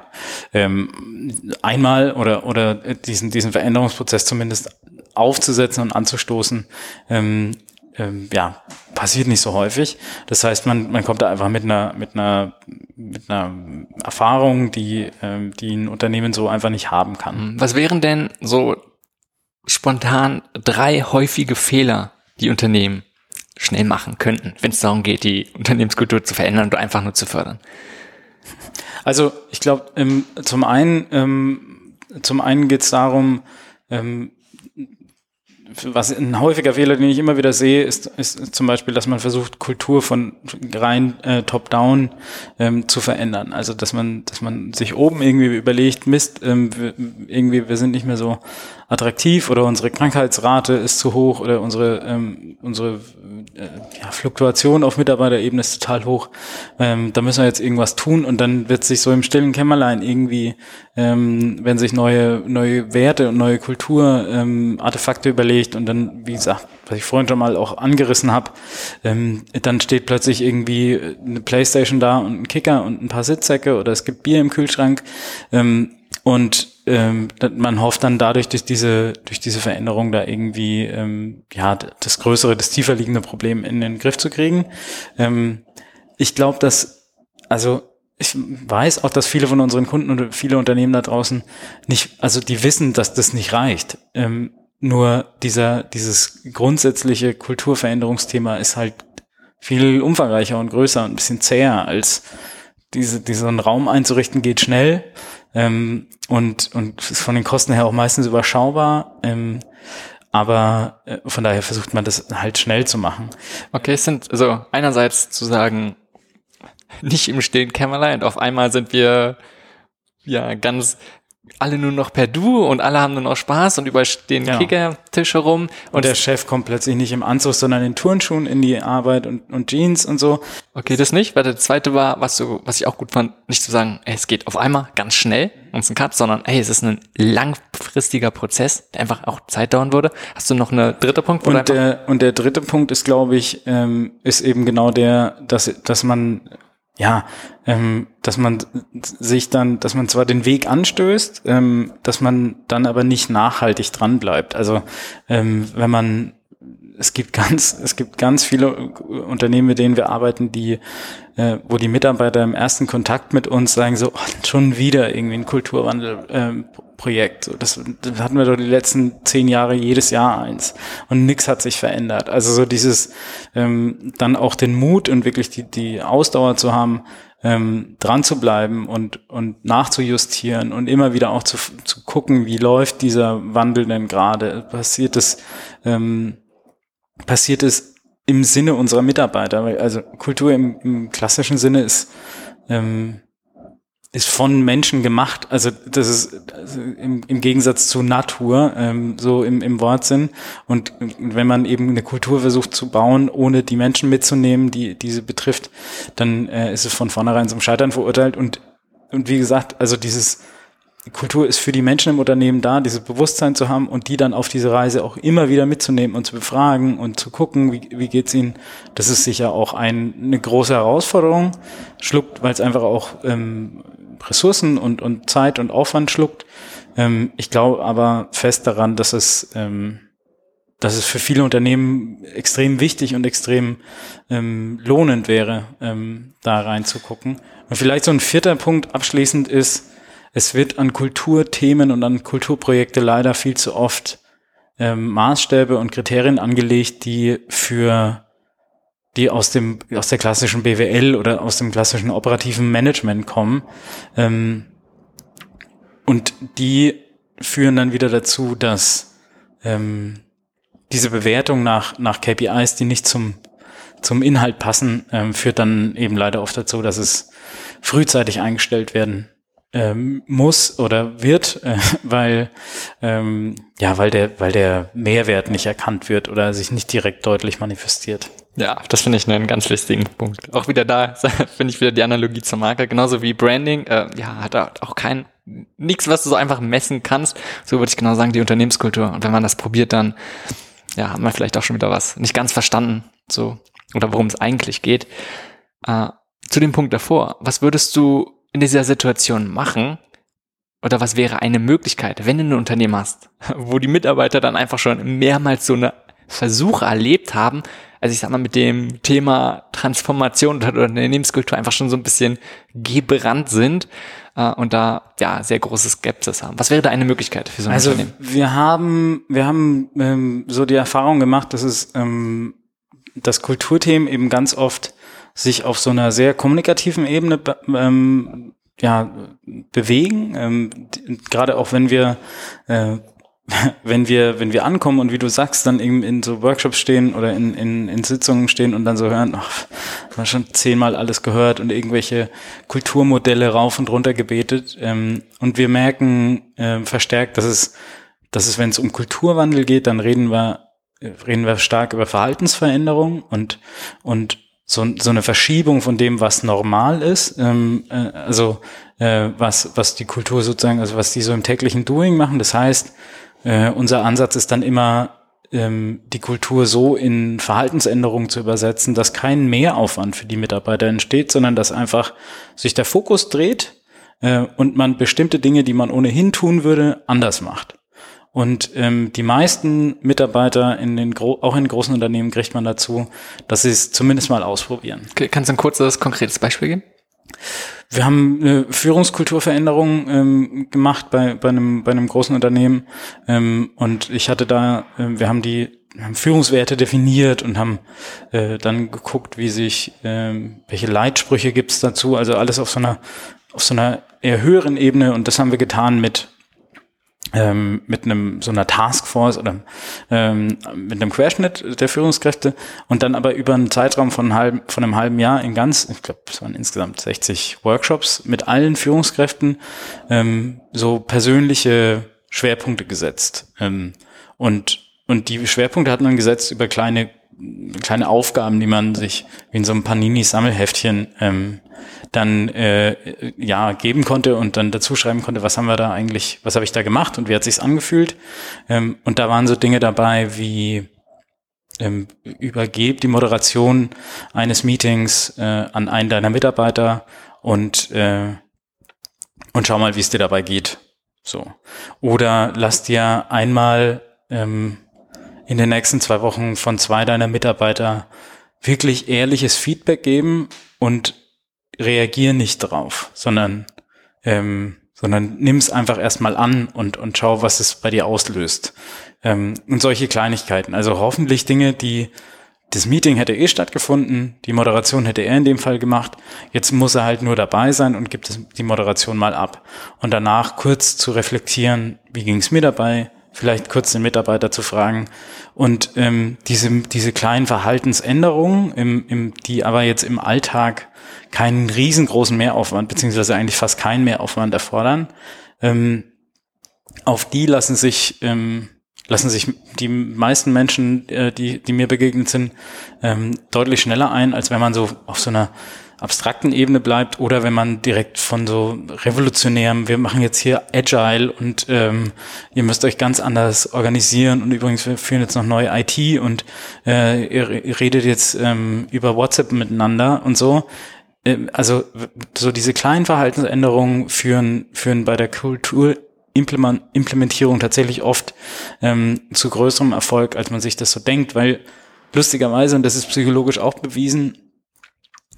ähm, einmal oder, oder diesen, diesen Veränderungsprozess zumindest aufzusetzen und anzustoßen, ähm, ähm, ja, passiert nicht so häufig. Das heißt, man, man kommt da einfach mit einer, mit einer, mit einer Erfahrung, die, ähm, die ein Unternehmen so einfach nicht haben kann. Was wären denn so spontan drei häufige Fehler, die Unternehmen schnell machen könnten, wenn es darum geht, die Unternehmenskultur zu verändern oder einfach nur zu fördern? Also ich glaube, ähm, zum einen, ähm, zum einen geht es darum, ähm, was ein häufiger Fehler, den ich immer wieder sehe, ist, ist zum Beispiel, dass man versucht, Kultur von rein äh, top-down ähm, zu verändern. Also dass man, dass man sich oben irgendwie überlegt, Mist, ähm, irgendwie wir sind nicht mehr so attraktiv oder unsere Krankheitsrate ist zu hoch oder unsere ähm, unsere äh, ja, Fluktuation auf Mitarbeiterebene ist total hoch. Ähm, da müssen wir jetzt irgendwas tun und dann wird sich so im stillen Kämmerlein irgendwie, ähm, wenn sich neue neue Werte und neue Kultur ähm, Artefakte überlegt und dann, wie gesagt, was ich vorhin schon mal auch angerissen habe, ähm, dann steht plötzlich irgendwie eine Playstation da und ein Kicker und ein paar Sitzsäcke oder es gibt Bier im Kühlschrank ähm, und ähm, man hofft dann dadurch durch diese durch diese Veränderung da irgendwie ähm, ja das größere, das tiefer liegende Problem in den Griff zu kriegen. Ähm, ich glaube, dass also ich weiß auch, dass viele von unseren Kunden und viele Unternehmen da draußen nicht, also die wissen, dass das nicht reicht. Ähm, nur dieser, dieses grundsätzliche Kulturveränderungsthema ist halt viel umfangreicher und größer und ein bisschen zäher als diese, diesen Raum einzurichten geht schnell ähm, und, und ist von den Kosten her auch meistens überschaubar. Ähm, aber äh, von daher versucht man das halt schnell zu machen. Okay, es sind also einerseits zu sagen, nicht im stillen Kämmerlein und auf einmal sind wir ja ganz alle nur noch per Du und alle haben nur noch Spaß und über den genau. Kickertisch herum. Und, und, der Chef kommt plötzlich nicht im Anzug, sondern in Turnschuhen in die Arbeit und, und Jeans und so. Okay, das nicht, weil der zweite war, was so, was ich auch gut fand, nicht zu sagen, ey, es geht auf einmal ganz schnell und es ist ein Cut, sondern ey, es ist ein langfristiger Prozess, der einfach auch Zeit dauern würde. Hast du noch eine dritte Punkt? Und der, und der dritte Punkt ist, glaube ich, ähm, ist eben genau der, dass, dass man ja, ähm, dass man sich dann, dass man zwar den Weg anstößt, ähm, dass man dann aber nicht nachhaltig dran bleibt. Also ähm, wenn man es gibt (laughs) ganz, es gibt ganz viele Unternehmen, mit denen wir arbeiten, die, äh, wo die Mitarbeiter im ersten Kontakt mit uns sagen so, oh, schon wieder irgendwie ein Kulturwandel ähm, Projekt. Das, das hatten wir doch die letzten zehn Jahre jedes Jahr eins. Und nichts hat sich verändert. Also so dieses, ähm, dann auch den Mut und wirklich die, die Ausdauer zu haben, ähm, dran zu bleiben und, und nachzujustieren und immer wieder auch zu, zu gucken, wie läuft dieser Wandel denn gerade? Passiert es, ähm, passiert es im Sinne unserer Mitarbeiter? Also Kultur im, im klassischen Sinne ist, ähm, ist von Menschen gemacht. Also das ist also im, im Gegensatz zu Natur, ähm, so im, im Wortsinn. Und wenn man eben eine Kultur versucht zu bauen, ohne die Menschen mitzunehmen, die diese betrifft, dann äh, ist es von vornherein zum Scheitern verurteilt. Und, und wie gesagt, also dieses Kultur ist für die Menschen im Unternehmen da, dieses Bewusstsein zu haben und die dann auf diese Reise auch immer wieder mitzunehmen und zu befragen und zu gucken, wie, wie geht's ihnen. Das ist sicher auch ein, eine große Herausforderung, schluckt, weil es einfach auch ähm, Ressourcen und, und Zeit und Aufwand schluckt. Ähm, ich glaube aber fest daran, dass es, ähm, dass es für viele Unternehmen extrem wichtig und extrem ähm, lohnend wäre, ähm, da reinzugucken. Und vielleicht so ein vierter Punkt abschließend ist, es wird an Kulturthemen und an Kulturprojekte leider viel zu oft ähm, Maßstäbe und Kriterien angelegt, die für die aus dem aus der klassischen BWL oder aus dem klassischen operativen Management kommen. Ähm, und die führen dann wieder dazu, dass ähm, diese Bewertung nach nach KPIs, die nicht zum zum Inhalt passen, ähm, führt dann eben leider oft dazu, dass es frühzeitig eingestellt werden ähm, muss oder wird, äh, (laughs) weil ähm, ja, weil der, weil der Mehrwert nicht erkannt wird oder sich nicht direkt deutlich manifestiert. Ja, das finde ich einen ganz wichtigen Punkt. Auch wieder da (laughs) finde ich wieder die Analogie zur Marke, genauso wie Branding. Äh, ja, hat auch kein nichts, was du so einfach messen kannst. So würde ich genau sagen, die Unternehmenskultur. Und wenn man das probiert, dann ja, hat man vielleicht auch schon wieder was nicht ganz verstanden, so oder worum es eigentlich geht. Äh, zu dem Punkt davor, was würdest du in dieser Situation machen? Oder was wäre eine Möglichkeit, wenn du ein Unternehmen hast, (laughs) wo die Mitarbeiter dann einfach schon mehrmals so eine Versuche erlebt haben, also ich sag mal, mit dem Thema Transformation oder Unternehmenskultur einfach schon so ein bisschen gebrannt sind äh, und da ja sehr große Skepsis haben. Was wäre da eine Möglichkeit für so ein also Unternehmen? Wir haben, wir haben ähm, so die Erfahrung gemacht, dass es ähm, das Kulturthemen eben ganz oft sich auf so einer sehr kommunikativen Ebene ähm, ja, bewegen. Ähm, Gerade auch wenn wir äh, (laughs) wenn wir, wenn wir ankommen und wie du sagst, dann eben in so Workshops stehen oder in, in, in Sitzungen stehen und dann so hören, ach, man schon zehnmal alles gehört und irgendwelche Kulturmodelle rauf und runter gebetet. Ähm, und wir merken äh, verstärkt, dass es, dass es, wenn es um Kulturwandel geht, dann reden wir, reden wir stark über Verhaltensveränderung und, und so, so eine Verschiebung von dem, was normal ist, ähm, äh, also äh, was, was die Kultur sozusagen, also was die so im täglichen Doing machen. Das heißt, äh, unser Ansatz ist dann immer, ähm, die Kultur so in Verhaltensänderungen zu übersetzen, dass kein Mehraufwand für die Mitarbeiter entsteht, sondern dass einfach sich der Fokus dreht äh, und man bestimmte Dinge, die man ohnehin tun würde, anders macht. Und ähm, die meisten Mitarbeiter in den Gro auch in großen Unternehmen kriegt man dazu, dass sie es zumindest mal ausprobieren. Okay, kannst du ein kurzes, konkretes Beispiel geben? Wir haben eine Führungskulturveränderung ähm, gemacht bei, bei, einem, bei einem großen Unternehmen. Ähm, und ich hatte da, äh, wir haben die wir haben Führungswerte definiert und haben äh, dann geguckt, wie sich, äh, welche Leitsprüche gibt's dazu. Also alles auf so einer, auf so einer eher höheren Ebene. Und das haben wir getan mit ähm, mit einem so einer Taskforce oder ähm, mit einem Querschnitt der Führungskräfte und dann aber über einen Zeitraum von, einem halben, von einem halben Jahr in ganz, ich glaube, es waren insgesamt 60 Workshops mit allen Führungskräften ähm, so persönliche Schwerpunkte gesetzt. Ähm, und und die Schwerpunkte hat man gesetzt über kleine kleine Aufgaben, die man sich wie in so einem Panini-Sammelheftchen ähm, dann äh, ja geben konnte und dann dazu schreiben konnte, was haben wir da eigentlich, was habe ich da gemacht und wie hat sich's angefühlt. Ähm, und da waren so Dinge dabei wie ähm, übergeb die Moderation eines Meetings äh, an einen deiner Mitarbeiter und äh, und schau mal, wie es dir dabei geht. So. Oder lass dir einmal ähm, in den nächsten zwei Wochen von zwei deiner Mitarbeiter wirklich ehrliches Feedback geben und reagier nicht drauf, sondern, ähm, sondern nimm es einfach erstmal an und, und schau, was es bei dir auslöst. Ähm, und solche Kleinigkeiten. Also hoffentlich Dinge, die das Meeting hätte eh stattgefunden, die Moderation hätte er in dem Fall gemacht. Jetzt muss er halt nur dabei sein und gibt die Moderation mal ab. Und danach kurz zu reflektieren, wie ging es mir dabei, vielleicht kurz den Mitarbeiter zu fragen. Und ähm, diese, diese kleinen Verhaltensänderungen, im, im, die aber jetzt im Alltag keinen riesengroßen Mehraufwand, beziehungsweise eigentlich fast keinen Mehraufwand erfordern, ähm, auf die lassen sich ähm, lassen sich die meisten Menschen, äh, die, die mir begegnet sind, ähm, deutlich schneller ein, als wenn man so auf so einer abstrakten Ebene bleibt oder wenn man direkt von so revolutionärem, wir machen jetzt hier Agile und ähm, ihr müsst euch ganz anders organisieren und übrigens wir führen jetzt noch neue IT und äh, ihr, redet jetzt ähm, über WhatsApp miteinander und so. Ähm, also so diese kleinen Verhaltensänderungen führen, führen bei der Kultur Implementierung tatsächlich oft ähm, zu größerem Erfolg, als man sich das so denkt, weil lustigerweise, und das ist psychologisch auch bewiesen,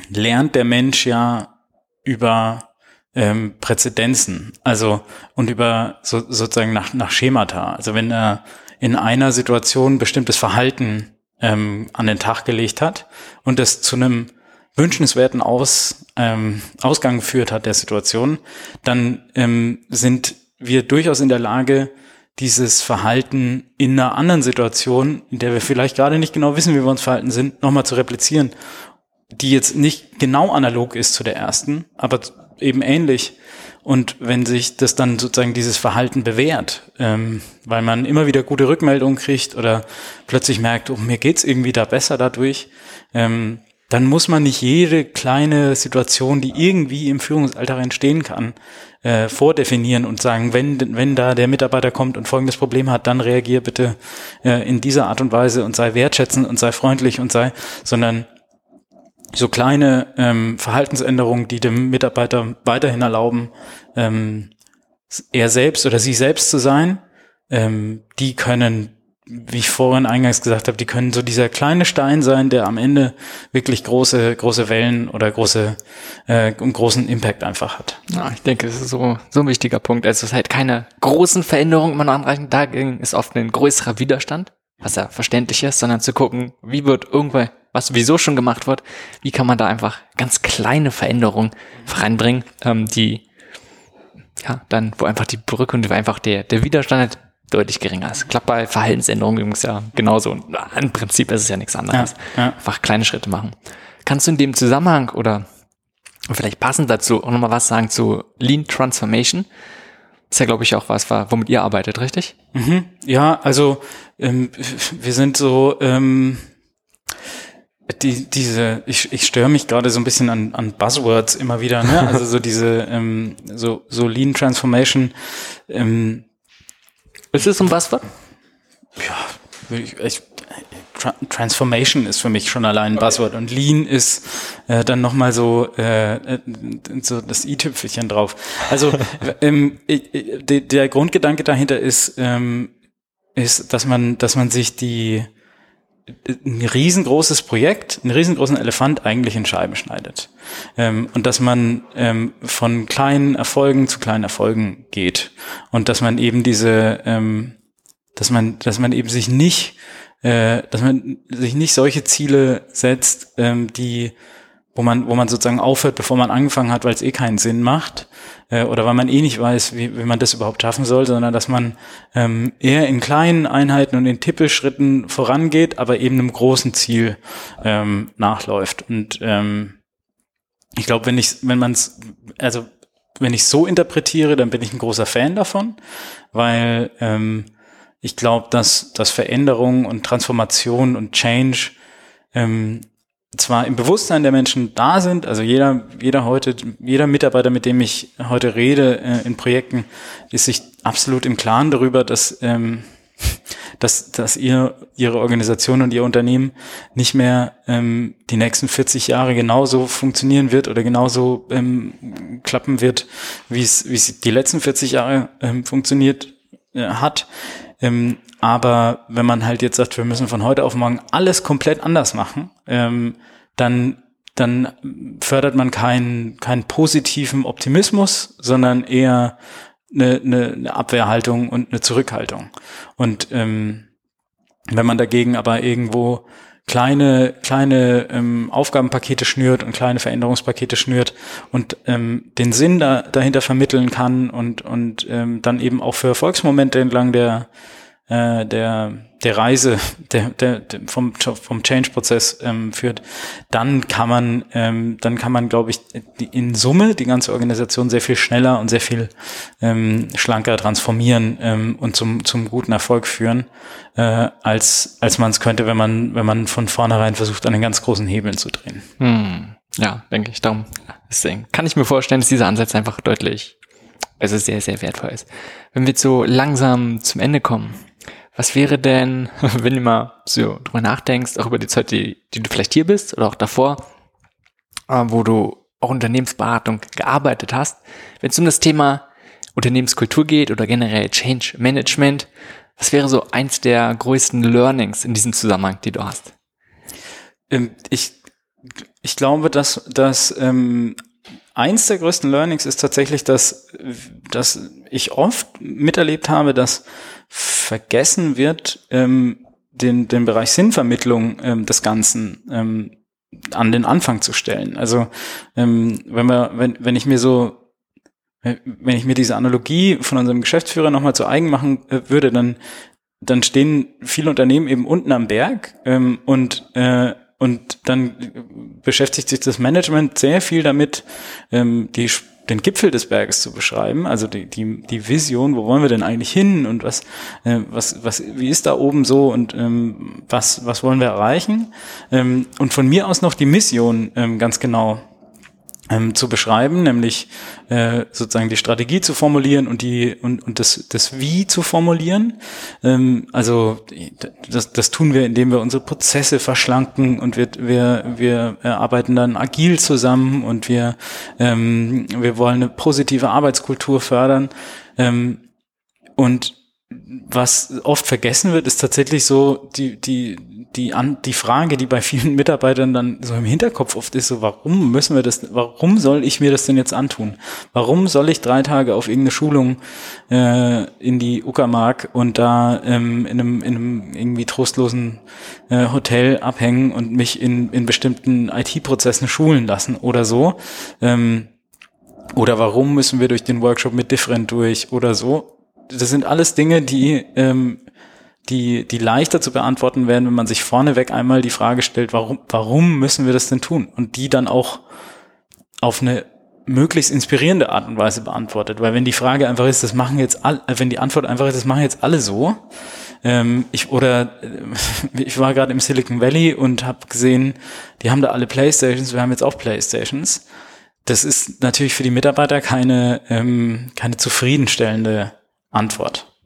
lernt der Mensch ja über ähm, Präzedenzen, also und über so, sozusagen nach, nach Schemata. Also wenn er in einer Situation bestimmtes Verhalten ähm, an den Tag gelegt hat und das zu einem wünschenswerten Aus, ähm, Ausgang geführt hat der Situation, dann ähm, sind wir durchaus in der Lage, dieses Verhalten in einer anderen Situation, in der wir vielleicht gerade nicht genau wissen, wie wir uns verhalten sind, nochmal zu replizieren, die jetzt nicht genau analog ist zu der ersten, aber eben ähnlich. Und wenn sich das dann sozusagen dieses Verhalten bewährt, ähm, weil man immer wieder gute Rückmeldungen kriegt oder plötzlich merkt, oh, mir geht's irgendwie da besser dadurch, ähm, dann muss man nicht jede kleine Situation, die irgendwie im Führungsalltag entstehen kann, äh, vordefinieren und sagen, wenn, wenn da der Mitarbeiter kommt und folgendes Problem hat, dann reagier bitte äh, in dieser Art und Weise und sei wertschätzend und sei freundlich und sei, sondern so kleine ähm, Verhaltensänderungen, die dem Mitarbeiter weiterhin erlauben, ähm, er selbst oder sie selbst zu sein, ähm, die können wie ich vorhin eingangs gesagt habe, die können so dieser kleine Stein sein, der am Ende wirklich große, große Wellen oder große, äh, großen Impact einfach hat. Ja, ich denke, das ist so, so ein wichtiger Punkt. Also es ist halt keine großen Veränderungen immer noch anreichen. Dagegen ist oft ein größerer Widerstand, was ja verständlich ist, sondern zu gucken, wie wird irgendwann, was sowieso schon gemacht wird, wie kann man da einfach ganz kleine Veränderungen voranbringen, ähm, die ja, dann, wo einfach die Brücke und einfach der, der Widerstand deutlich geringer ist. Klappt bei Verhaltensänderungen übrigens ja genauso. Und Im Prinzip ist es ja nichts anderes. Ja, ja. Einfach kleine Schritte machen. Kannst du in dem Zusammenhang oder vielleicht passend dazu auch nochmal was sagen zu Lean Transformation? ist ja, glaube ich, auch was, womit ihr arbeitet, richtig? Mhm. Ja, also ähm, wir sind so ähm, die, diese, ich, ich störe mich gerade so ein bisschen an, an Buzzwords immer wieder, ne? Also so (laughs) diese ähm, so, so Lean Transformation ähm, ist es ein Buzzword? Ja, ich, ich, Transformation ist für mich schon allein ein Buzzword und Lean ist äh, dann nochmal so, äh, so das i-Tüpfelchen drauf. Also (laughs) ähm, der Grundgedanke dahinter ist, ähm, ist, dass man, dass man sich die ein riesengroßes Projekt, einen riesengroßen Elefant eigentlich in Scheiben schneidet. Ähm, und dass man ähm, von kleinen Erfolgen zu kleinen Erfolgen geht. Und dass man eben diese, ähm, dass man, dass man eben sich nicht, äh, dass man sich nicht solche Ziele setzt, ähm, die wo man, wo man sozusagen aufhört, bevor man angefangen hat, weil es eh keinen Sinn macht äh, oder weil man eh nicht weiß, wie, wie man das überhaupt schaffen soll, sondern dass man ähm, eher in kleinen Einheiten und in Tippelschritten vorangeht, aber eben einem großen Ziel ähm, nachläuft. Und ähm, ich glaube, wenn ich, wenn man es, also wenn ich so interpretiere, dann bin ich ein großer Fan davon, weil ähm, ich glaube, dass, dass Veränderung und Transformation und Change ähm, zwar im Bewusstsein der Menschen da sind, also jeder, jeder heute, jeder Mitarbeiter, mit dem ich heute rede äh, in Projekten, ist sich absolut im Klaren darüber, dass, ähm, (laughs) dass, dass ihr, ihre Organisation und ihr Unternehmen nicht mehr ähm, die nächsten 40 Jahre genauso funktionieren wird oder genauso ähm, klappen wird, wie es, wie es die letzten 40 Jahre ähm, funktioniert äh, hat. Ähm, aber wenn man halt jetzt sagt, wir müssen von heute auf morgen alles komplett anders machen, ähm, dann dann fördert man keinen keinen positiven Optimismus, sondern eher eine, eine, eine Abwehrhaltung und eine Zurückhaltung. Und ähm, wenn man dagegen aber irgendwo kleine, kleine ähm, Aufgabenpakete schnürt und kleine Veränderungspakete schnürt und ähm, den Sinn da, dahinter vermitteln kann und, und ähm, dann eben auch für Erfolgsmomente entlang der, äh, der, der Reise der, der, der vom, vom Change-Prozess ähm, führt, dann kann man, ähm, dann kann man, glaube ich, in Summe die ganze Organisation sehr viel schneller und sehr viel ähm, schlanker transformieren ähm, und zum, zum guten Erfolg führen, äh, als, als man es könnte, wenn man, wenn man von vornherein versucht, an den ganz großen Hebeln zu drehen. Hm. Ja, denke ich. Darum deswegen kann ich mir vorstellen, dass dieser Ansatz einfach deutlich, also sehr, sehr wertvoll ist. Wenn wir jetzt so langsam zum Ende kommen, was wäre denn, (laughs) wenn du mal so drüber nachdenkst, auch über die Zeit, die, die du vielleicht hier bist oder auch davor, äh, wo du auch Unternehmensberatung gearbeitet hast, wenn es um das Thema Unternehmenskultur geht oder generell Change Management, was wäre so eins der größten Learnings in diesem Zusammenhang, die du hast? Ähm, ich, ich glaube, dass, dass ähm, eins der größten Learnings ist tatsächlich, dass, dass ich oft miterlebt habe, dass vergessen wird, ähm, den, den Bereich Sinnvermittlung ähm, des Ganzen ähm, an den Anfang zu stellen. Also ähm, wenn wir, wenn, wenn ich mir so wenn ich mir diese Analogie von unserem Geschäftsführer nochmal zu eigen machen äh, würde, dann, dann stehen viele Unternehmen eben unten am Berg ähm, und, äh, und dann beschäftigt sich das Management sehr viel damit, ähm, die den Gipfel des Berges zu beschreiben, also die, die, die Vision, wo wollen wir denn eigentlich hin und was, äh, was, was, wie ist da oben so und ähm, was, was wollen wir erreichen? Ähm, und von mir aus noch die Mission ähm, ganz genau ähm, zu beschreiben, nämlich äh, sozusagen die Strategie zu formulieren und die und, und das, das Wie zu formulieren. Ähm, also das, das tun wir, indem wir unsere Prozesse verschlanken und wir, wir, wir arbeiten dann agil zusammen und wir, ähm, wir wollen eine positive Arbeitskultur fördern. Ähm, und was oft vergessen wird, ist tatsächlich so die, die, die, an, die Frage, die bei vielen (laughs) Mitarbeitern dann so im Hinterkopf oft ist, so warum müssen wir das, warum soll ich mir das denn jetzt antun? Warum soll ich drei Tage auf irgendeine Schulung äh, in die Uckermark und da ähm, in, einem, in einem irgendwie trostlosen äh, Hotel abhängen und mich in, in bestimmten IT-Prozessen schulen lassen oder so? Ähm, oder warum müssen wir durch den Workshop mit Different durch oder so? das sind alles Dinge, die, ähm, die, die leichter zu beantworten werden, wenn man sich vorneweg einmal die Frage stellt, warum, warum müssen wir das denn tun? Und die dann auch auf eine möglichst inspirierende Art und Weise beantwortet. Weil wenn die Frage einfach ist, das machen jetzt alle, wenn die Antwort einfach ist, das machen jetzt alle so, ähm, ich oder äh, (laughs) ich war gerade im Silicon Valley und habe gesehen, die haben da alle Playstations, wir haben jetzt auch Playstations. Das ist natürlich für die Mitarbeiter keine ähm, keine zufriedenstellende Antwort.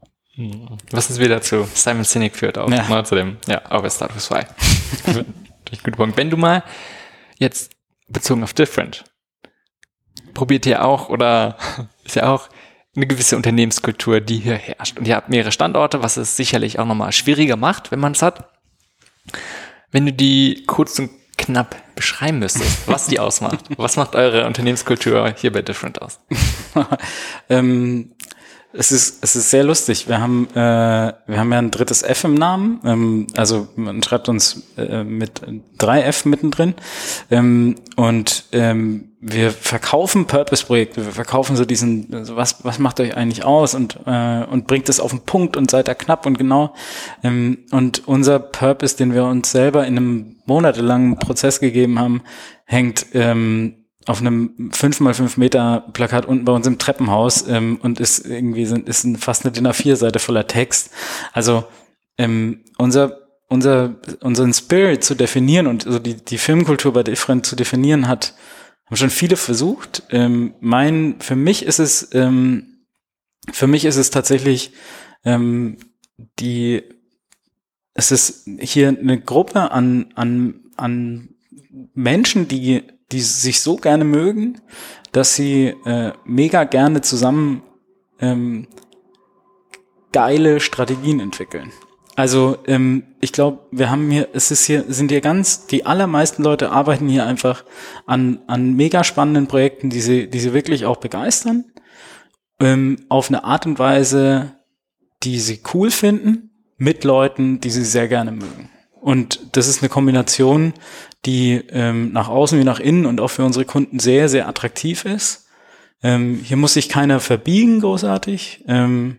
Was ist wieder zu Simon Sinek führt auch ja. mal zu dem, ja, auch bei Status 2. Durch guten Punkt. Wenn du mal jetzt bezogen auf Different, probiert ihr auch oder (laughs) ist ja auch eine gewisse Unternehmenskultur, die hier herrscht. Und ihr habt mehrere Standorte, was es sicherlich auch nochmal schwieriger macht, wenn man es hat. Wenn du die kurz und knapp beschreiben müsstest, was die ausmacht. (laughs) was macht eure Unternehmenskultur hier bei Different aus? (laughs) ähm, es ist, es ist sehr lustig. Wir haben, äh, wir haben ja ein drittes F im Namen. Ähm, also man schreibt uns äh, mit drei F mittendrin. Ähm, und ähm, wir verkaufen Purpose-Projekte. Wir verkaufen so diesen, also was, was macht euch eigentlich aus und, äh, und bringt es auf den Punkt und seid da knapp und genau. Ähm, und unser Purpose, den wir uns selber in einem monatelangen Prozess gegeben haben, hängt ähm, auf einem 5 mal 5 Meter Plakat unten bei uns im Treppenhaus ähm, und ist irgendwie sind, ist fast eine DIN A4-Seite voller Text. Also ähm, unser unser unseren Spirit zu definieren und so die die Filmkultur bei Different zu definieren hat haben schon viele versucht. Ähm, mein für mich ist es ähm, für mich ist es tatsächlich ähm, die es ist hier eine Gruppe an an an Menschen, die die sich so gerne mögen, dass sie äh, mega gerne zusammen ähm, geile Strategien entwickeln. Also ähm, ich glaube, wir haben hier, es ist hier, sind hier ganz, die allermeisten Leute arbeiten hier einfach an, an mega spannenden Projekten, die sie, die sie wirklich auch begeistern, ähm, auf eine Art und Weise, die sie cool finden, mit Leuten, die sie sehr gerne mögen. Und das ist eine Kombination, die ähm, nach außen wie nach innen und auch für unsere Kunden sehr, sehr attraktiv ist. Ähm, hier muss sich keiner verbiegen, großartig. Ähm,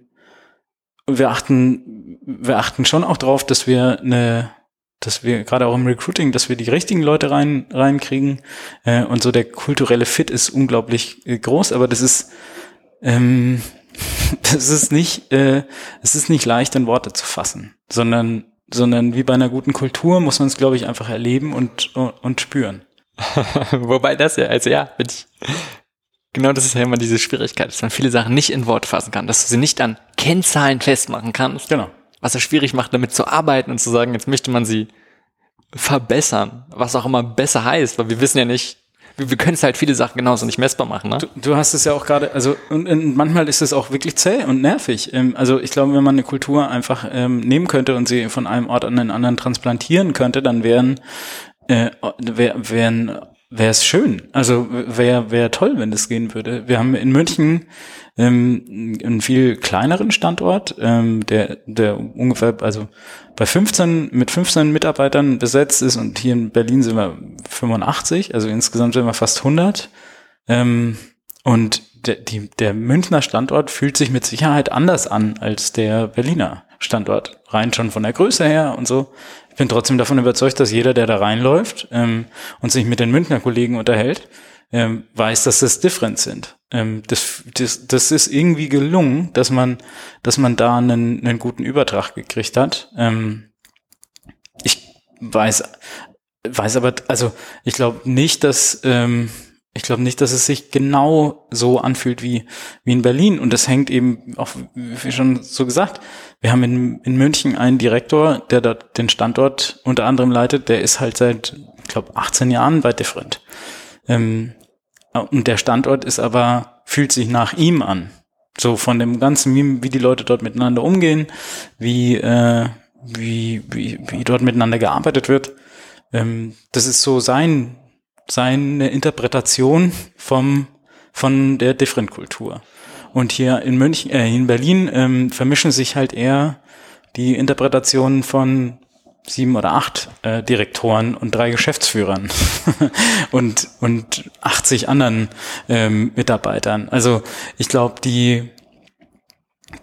wir achten, wir achten schon auch darauf, dass wir eine, dass wir gerade auch im Recruiting, dass wir die richtigen Leute rein reinkriegen. Äh, und so der kulturelle Fit ist unglaublich äh, groß, aber das ist ähm, (laughs) das ist nicht, äh, es ist nicht leicht in Worte zu fassen, sondern sondern wie bei einer guten Kultur muss man es, glaube ich, einfach erleben und, und spüren. (laughs) Wobei das ja, also ja, bin ich, genau das ist ja immer diese Schwierigkeit, dass man viele Sachen nicht in Worte fassen kann, dass du sie nicht an Kennzahlen festmachen kannst. Genau. Was es schwierig macht, damit zu arbeiten und zu sagen, jetzt möchte man sie verbessern, was auch immer besser heißt, weil wir wissen ja nicht, wir, wir können es halt viele Sachen genauso nicht messbar machen. Ne? Du, du hast es ja auch gerade, also und, und manchmal ist es auch wirklich zäh und nervig. Ähm, also ich glaube, wenn man eine Kultur einfach ähm, nehmen könnte und sie von einem Ort an den anderen transplantieren könnte, dann wären äh, wär, wären wäre es schön. Also wäre wäre toll, wenn das gehen würde. Wir haben in München ähm, einen viel kleineren Standort, ähm, der der ungefähr also bei 15 mit 15 Mitarbeitern besetzt ist und hier in Berlin sind wir 85, also insgesamt sind wir fast 100. Ähm, und der, die, der Münchner Standort fühlt sich mit Sicherheit anders an als der Berliner Standort, rein schon von der Größe her und so. Ich bin trotzdem davon überzeugt, dass jeder, der da reinläuft ähm, und sich mit den Münchner Kollegen unterhält, ähm, weiß, dass das different sind. Ähm, das, das, das ist irgendwie gelungen, dass man, dass man da einen, einen guten Übertrag gekriegt hat. Ähm, ich weiß, weiß aber, also ich glaube nicht, dass ähm, ich glaube nicht, dass es sich genau so anfühlt wie, wie in Berlin. Und das hängt eben auch, wie schon so gesagt, wir haben in, in München einen Direktor, der dort den Standort unter anderem leitet, der ist halt seit, ich glaube, 18 Jahren bei Different. Ähm, und der Standort ist aber, fühlt sich nach ihm an. So von dem ganzen, wie, wie die Leute dort miteinander umgehen, wie, äh, wie, wie, wie dort miteinander gearbeitet wird. Ähm, das ist so sein seine Interpretation vom, von der Different-Kultur. Und hier in München, äh, in Berlin ähm, vermischen sich halt eher die Interpretationen von sieben oder acht äh, Direktoren und drei Geschäftsführern (laughs) und und 80 anderen ähm, Mitarbeitern. Also ich glaube, die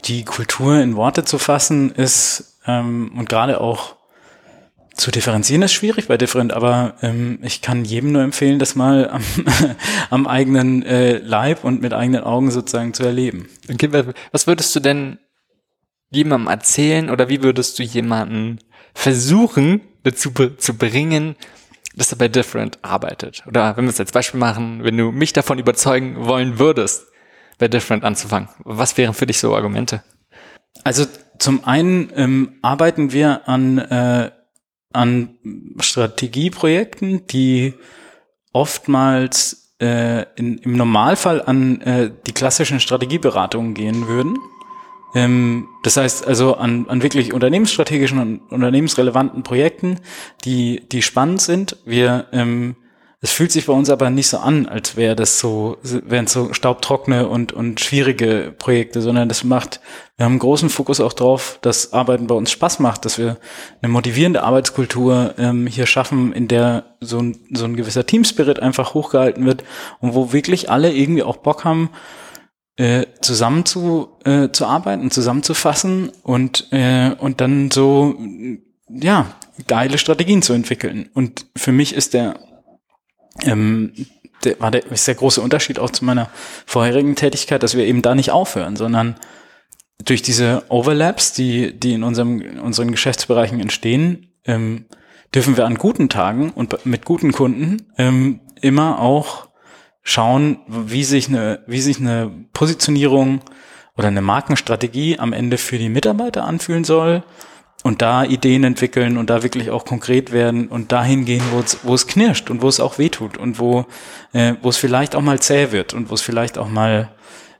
die Kultur in Worte zu fassen ist ähm, und gerade auch zu differenzieren ist schwierig bei Different, aber ähm, ich kann jedem nur empfehlen, das mal am, (laughs) am eigenen äh, Leib und mit eigenen Augen sozusagen zu erleben. Okay, was würdest du denn jemandem erzählen oder wie würdest du jemanden versuchen dazu zu bringen, dass er bei Different arbeitet? Oder wenn wir es als Beispiel machen, wenn du mich davon überzeugen wollen würdest, bei Different anzufangen, was wären für dich so Argumente? Also zum einen ähm, arbeiten wir an äh, an Strategieprojekten, die oftmals äh, in, im Normalfall an äh, die klassischen Strategieberatungen gehen würden. Ähm, das heißt also an, an wirklich unternehmensstrategischen und unternehmensrelevanten Projekten, die, die spannend sind. Wir ähm, es fühlt sich bei uns aber nicht so an, als wäre das so, wären so staubtrockene und, und schwierige Projekte, sondern das macht, wir haben einen großen Fokus auch drauf, dass Arbeiten bei uns Spaß macht, dass wir eine motivierende Arbeitskultur ähm, hier schaffen, in der so ein, so ein gewisser Teamspirit einfach hochgehalten wird und wo wirklich alle irgendwie auch Bock haben, äh, zusammen zu, äh, zu arbeiten, zusammenzufassen und, äh, und dann so, ja, geile Strategien zu entwickeln. Und für mich ist der ähm, der, war der, ist der große Unterschied auch zu meiner vorherigen Tätigkeit, dass wir eben da nicht aufhören, sondern durch diese Overlaps, die, die in unserem, unseren Geschäftsbereichen entstehen, ähm, dürfen wir an guten Tagen und mit guten Kunden ähm, immer auch schauen, wie sich eine, wie sich eine Positionierung oder eine Markenstrategie am Ende für die Mitarbeiter anfühlen soll und da Ideen entwickeln und da wirklich auch konkret werden und dahin gehen, wo es, knirscht und wo es auch wehtut und wo, äh, wo es vielleicht auch mal zäh wird und wo es vielleicht auch mal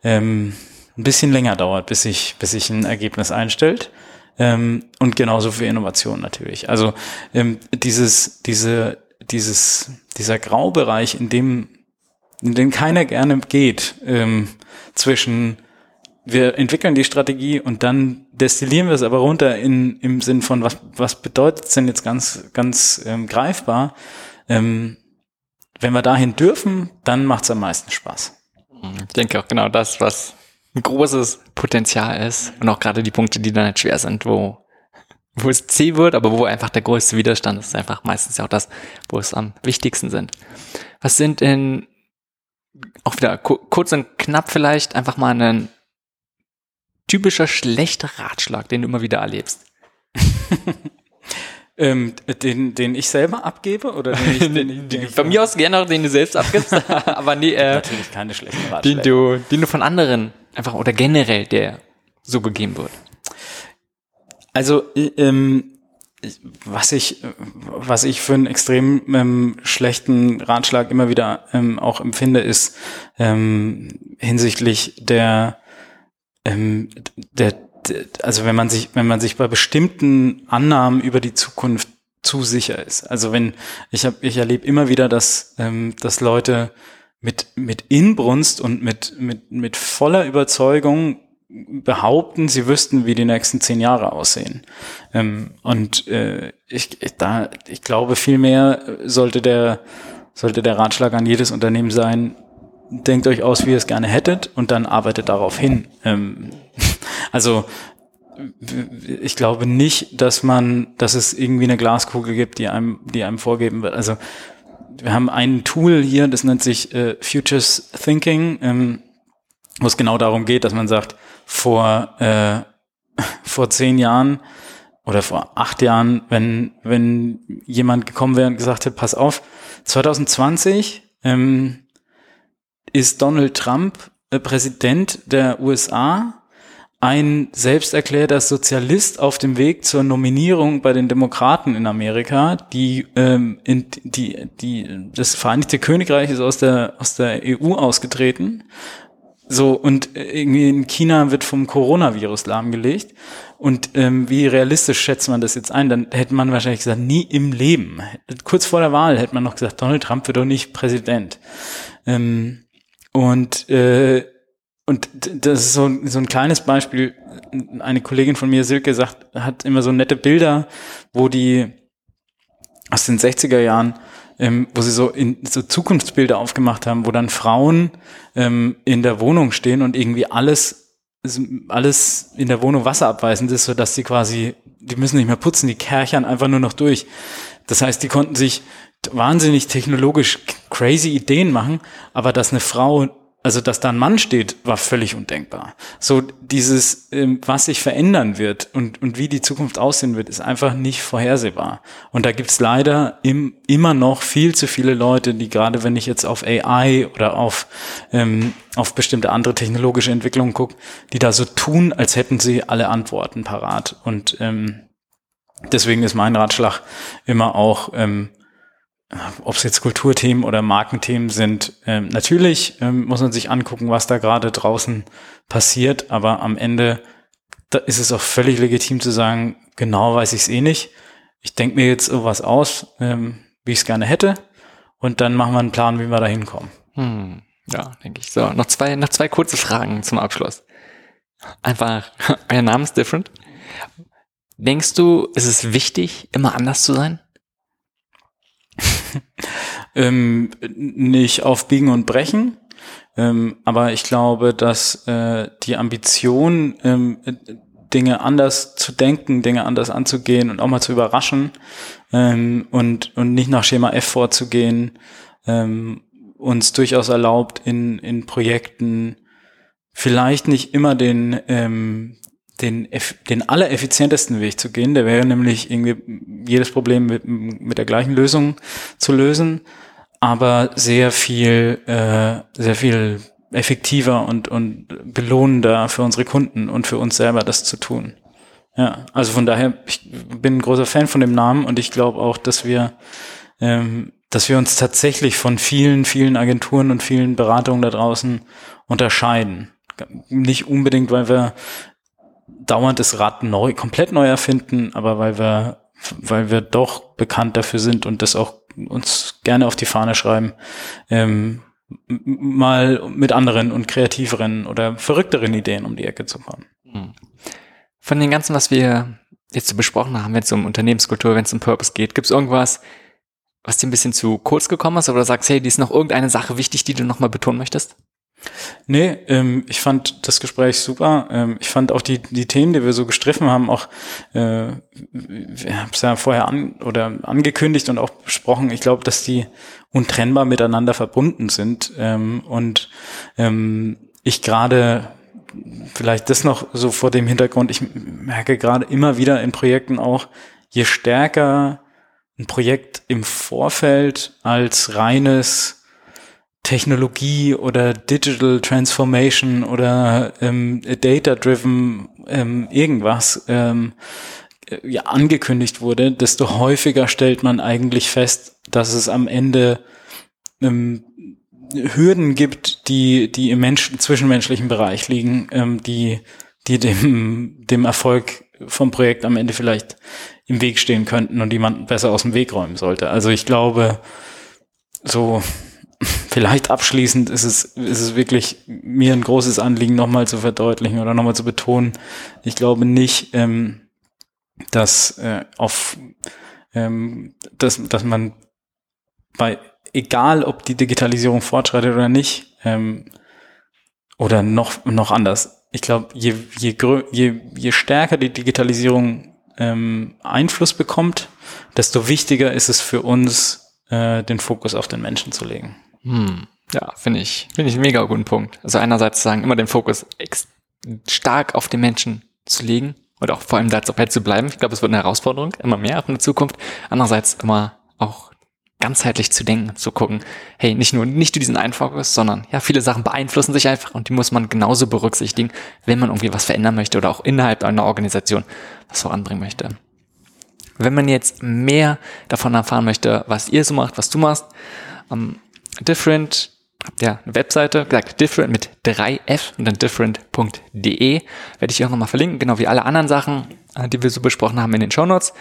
ähm, ein bisschen länger dauert, bis sich, bis sich ein Ergebnis einstellt. ähm, und genauso für Innovation natürlich. Also ähm, dieses, diese, dieses, dieser Graubereich, in dem, in den keiner gerne geht, ähm, zwischen wir entwickeln die Strategie und dann destillieren wir es aber runter in, im Sinn von, was, was bedeutet es denn jetzt ganz, ganz ähm, greifbar? Ähm, wenn wir dahin dürfen, dann macht es am meisten Spaß. Ich denke auch genau das, was ein großes Potenzial ist und auch gerade die Punkte, die dann halt schwer sind, wo, wo es zäh wird, aber wo einfach der größte Widerstand ist, ist einfach meistens ja auch das, wo es am wichtigsten sind. Was sind in, auch wieder kurz und knapp vielleicht, einfach mal ein typischer schlechter Ratschlag, den du immer wieder erlebst? (laughs) ähm, den, den ich selber abgebe oder den ich, den, (laughs) den ich Von mir aus gerne auch den du selbst abgibst, (laughs) aber nee, äh, natürlich keine schlechten Ratschläge. Den du, den du von anderen einfach oder generell der so gegeben wird. Also ähm, was ich was ich für einen extrem ähm, schlechten Ratschlag immer wieder ähm, auch empfinde, ist ähm, hinsichtlich der ähm, der, der, also wenn man sich, wenn man sich bei bestimmten Annahmen über die Zukunft zu sicher ist. Also wenn ich habe, ich erlebe immer wieder, dass ähm, dass Leute mit mit Inbrunst und mit mit mit voller Überzeugung behaupten, sie wüssten, wie die nächsten zehn Jahre aussehen. Ähm, und äh, ich, ich, da, ich glaube, vielmehr sollte der sollte der Ratschlag an jedes Unternehmen sein, denkt euch aus, wie ihr es gerne hättet und dann arbeitet darauf hin. Ähm, (laughs) also ich glaube nicht, dass man, dass es irgendwie eine Glaskugel gibt, die einem, die einem vorgeben wird. Also wir haben ein Tool hier, das nennt sich äh, Futures Thinking, ähm, wo es genau darum geht, dass man sagt, vor äh, (laughs) vor zehn Jahren oder vor acht Jahren, wenn wenn jemand gekommen wäre und gesagt hätte, pass auf, 2020 ähm, ist Donald Trump äh, Präsident der USA, ein selbsterklärter Sozialist auf dem Weg zur Nominierung bei den Demokraten in Amerika, die, ähm, in, die, die, das Vereinigte Königreich ist aus der, aus der EU ausgetreten. So, und irgendwie in China wird vom Coronavirus lahmgelegt. Und ähm, wie realistisch schätzt man das jetzt ein? Dann hätte man wahrscheinlich gesagt, nie im Leben. Kurz vor der Wahl hätte man noch gesagt, Donald Trump wird doch nicht Präsident. Ähm, und, äh, und das ist so, so ein kleines Beispiel. Eine Kollegin von mir, Silke, sagt, hat immer so nette Bilder, wo die aus den 60er Jahren, ähm, wo sie so in so Zukunftsbilder aufgemacht haben, wo dann Frauen ähm, in der Wohnung stehen und irgendwie alles alles in der Wohnung wasserabweisend ist, so dass sie quasi, die müssen nicht mehr putzen, die kärchern einfach nur noch durch. Das heißt, die konnten sich wahnsinnig technologisch crazy Ideen machen, aber dass eine Frau, also dass da ein Mann steht, war völlig undenkbar. So dieses, ähm, was sich verändern wird und, und wie die Zukunft aussehen wird, ist einfach nicht vorhersehbar. Und da gibt's leider im, immer noch viel zu viele Leute, die gerade wenn ich jetzt auf AI oder auf, ähm, auf bestimmte andere technologische Entwicklungen gucke, die da so tun, als hätten sie alle Antworten parat. Und ähm, deswegen ist mein Ratschlag immer auch, ähm, ob es jetzt Kulturthemen oder Markenthemen sind, ähm, natürlich ähm, muss man sich angucken, was da gerade draußen passiert, aber am Ende da ist es auch völlig legitim zu sagen, genau weiß ich es eh nicht. Ich denke mir jetzt sowas aus, ähm, wie ich es gerne hätte, und dann machen wir einen Plan, wie wir da hinkommen. Hm, ja, denke ich. So, noch zwei, noch zwei kurze Fragen zum Abschluss. Einfach, (laughs) euer Name ist different. Denkst du, ist es wichtig, immer anders zu sein? (laughs) ähm, nicht auf Biegen und Brechen. Ähm, aber ich glaube, dass äh, die Ambition, ähm, Dinge anders zu denken, Dinge anders anzugehen und auch mal zu überraschen ähm, und, und nicht nach Schema F vorzugehen, ähm, uns durchaus erlaubt, in, in Projekten vielleicht nicht immer den, ähm, den, den allereffizientesten Weg zu gehen. Der wäre nämlich irgendwie jedes Problem mit, mit der gleichen Lösung zu lösen, aber sehr viel, äh, sehr viel effektiver und, und belohnender für unsere Kunden und für uns selber das zu tun. Ja, also von daher, ich bin ein großer Fan von dem Namen und ich glaube auch, dass wir, ähm, dass wir uns tatsächlich von vielen, vielen Agenturen und vielen Beratungen da draußen unterscheiden. Nicht unbedingt, weil wir dauernd das Rad neu, komplett neu erfinden, aber weil wir, weil wir doch bekannt dafür sind und das auch uns gerne auf die Fahne schreiben, ähm, mal mit anderen und kreativeren oder verrückteren Ideen um die Ecke zu kommen. Hm. Von den ganzen, was wir jetzt so besprochen haben, wenn es um Unternehmenskultur, wenn es um Purpose geht, gibt es irgendwas, was dir ein bisschen zu kurz gekommen ist oder sagst, hey, die ist noch irgendeine Sache wichtig, die du nochmal betonen möchtest? Nee, ähm, ich fand das Gespräch super. Ähm, ich fand auch die, die Themen, die wir so gestriffen haben, auch, äh, wir haben es ja vorher an oder angekündigt und auch besprochen. Ich glaube, dass die untrennbar miteinander verbunden sind. Ähm, und ähm, ich gerade vielleicht das noch so vor dem Hintergrund, ich merke gerade immer wieder in Projekten auch, je stärker ein Projekt im Vorfeld als reines Technologie oder Digital Transformation oder ähm, Data-Driven ähm, irgendwas ähm, äh, ja, angekündigt wurde, desto häufiger stellt man eigentlich fest, dass es am Ende ähm, Hürden gibt, die, die im Menschen, zwischenmenschlichen Bereich liegen, ähm, die, die dem, dem Erfolg vom Projekt am Ende vielleicht im Weg stehen könnten und die man besser aus dem Weg räumen sollte. Also ich glaube, so (laughs) vielleicht abschließend ist es, ist es wirklich mir ein großes Anliegen, nochmal zu verdeutlichen oder nochmal zu betonen. Ich glaube nicht, ähm, dass äh, auf ähm, dass, dass man bei egal ob die Digitalisierung fortschreitet oder nicht, ähm, oder noch, noch anders. Ich glaube, je, je, je, je stärker die Digitalisierung ähm, Einfluss bekommt, desto wichtiger ist es für uns, äh, den Fokus auf den Menschen zu legen. Hm. Ja, finde ich, finde ich einen mega guten Punkt. Also einerseits sagen, immer den Fokus stark auf den Menschen zu legen und auch vor allem da zu bleiben. Ich glaube, es wird eine Herausforderung, immer mehr auch in der Zukunft. Andererseits immer auch ganzheitlich zu denken, zu gucken, hey, nicht nur nicht nur diesen einen Fokus, sondern ja, viele Sachen beeinflussen sich einfach und die muss man genauso berücksichtigen, wenn man irgendwie was verändern möchte oder auch innerhalb einer Organisation was voranbringen möchte. Wenn man jetzt mehr davon erfahren möchte, was ihr so macht, was du machst, ähm, Different, ihr eine Webseite, gesagt, Different mit 3F und dann different.de, werde ich auch nochmal verlinken, genau wie alle anderen Sachen, äh, die wir so besprochen haben in den Show Notes.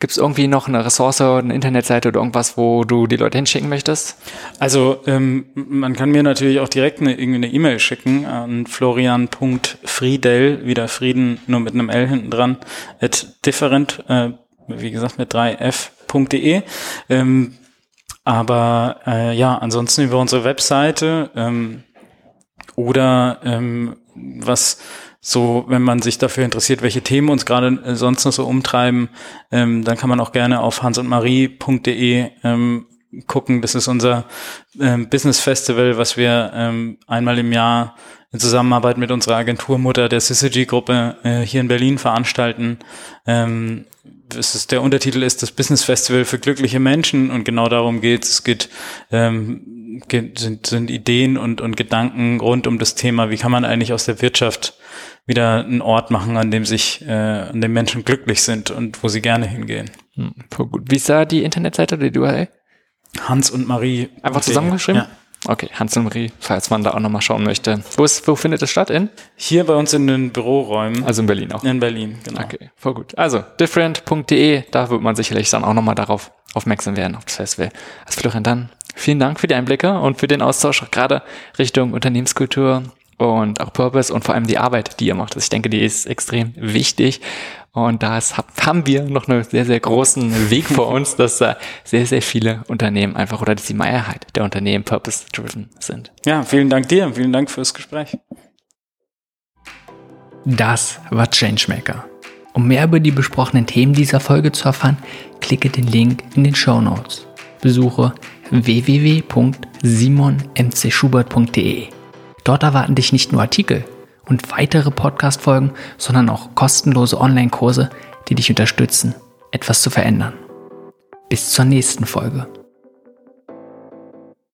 Gibt es irgendwie noch eine Ressource, eine Internetseite oder irgendwas, wo du die Leute hinschicken möchtest? Also ähm, man kann mir natürlich auch direkt eine irgendwie eine E-Mail schicken an florian.friedel, wieder Frieden nur mit einem L hinten dran, at different, äh, wie gesagt mit 3f.de. Ähm, aber äh, ja, ansonsten über unsere Webseite ähm, oder ähm, was so, wenn man sich dafür interessiert, welche Themen uns gerade äh, sonst noch so umtreiben, ähm, dann kann man auch gerne auf hansundmarie.de ähm, gucken. Das ist unser ähm, Business Festival, was wir ähm, einmal im Jahr in Zusammenarbeit mit unserer Agenturmutter der Syzygy-Gruppe äh, hier in Berlin veranstalten. Ähm, es ist, der Untertitel ist das Business Festival für glückliche Menschen und genau darum geht es. Es geht, ähm, geht, sind, sind Ideen und, und Gedanken rund um das Thema, wie kann man eigentlich aus der Wirtschaft wieder einen Ort machen, an dem sich, äh, an dem Menschen glücklich sind und wo sie gerne hingehen. Hm, gut. Wie da die Internetseite die URL? Hans und Marie. Einfach zusammengeschrieben? Ja. Okay, Hans und Marie, falls man da auch nochmal schauen möchte. Wo, ist, wo findet es statt? In? Hier bei uns in den Büroräumen. Also in Berlin auch. In Berlin, genau. Okay, voll gut. Also different.de, da wird man sicherlich dann auch nochmal darauf aufmerksam werden, auf das Festival. Also Florian, dann vielen Dank für die Einblicke und für den Austausch, gerade Richtung Unternehmenskultur und auch Purpose und vor allem die Arbeit, die ihr macht. Also ich denke, die ist extrem wichtig. Und da haben wir noch einen sehr, sehr großen Weg vor uns, dass da sehr, sehr viele Unternehmen einfach oder dass die Mehrheit der Unternehmen purpose-driven sind. Ja, vielen Dank dir. Vielen Dank fürs Gespräch. Das war Changemaker. Um mehr über die besprochenen Themen dieser Folge zu erfahren, klicke den Link in den Show Notes. Besuche www.simonmcschubert.de. Dort erwarten dich nicht nur Artikel und weitere Podcast-Folgen, sondern auch kostenlose Online-Kurse, die dich unterstützen, etwas zu verändern. Bis zur nächsten Folge.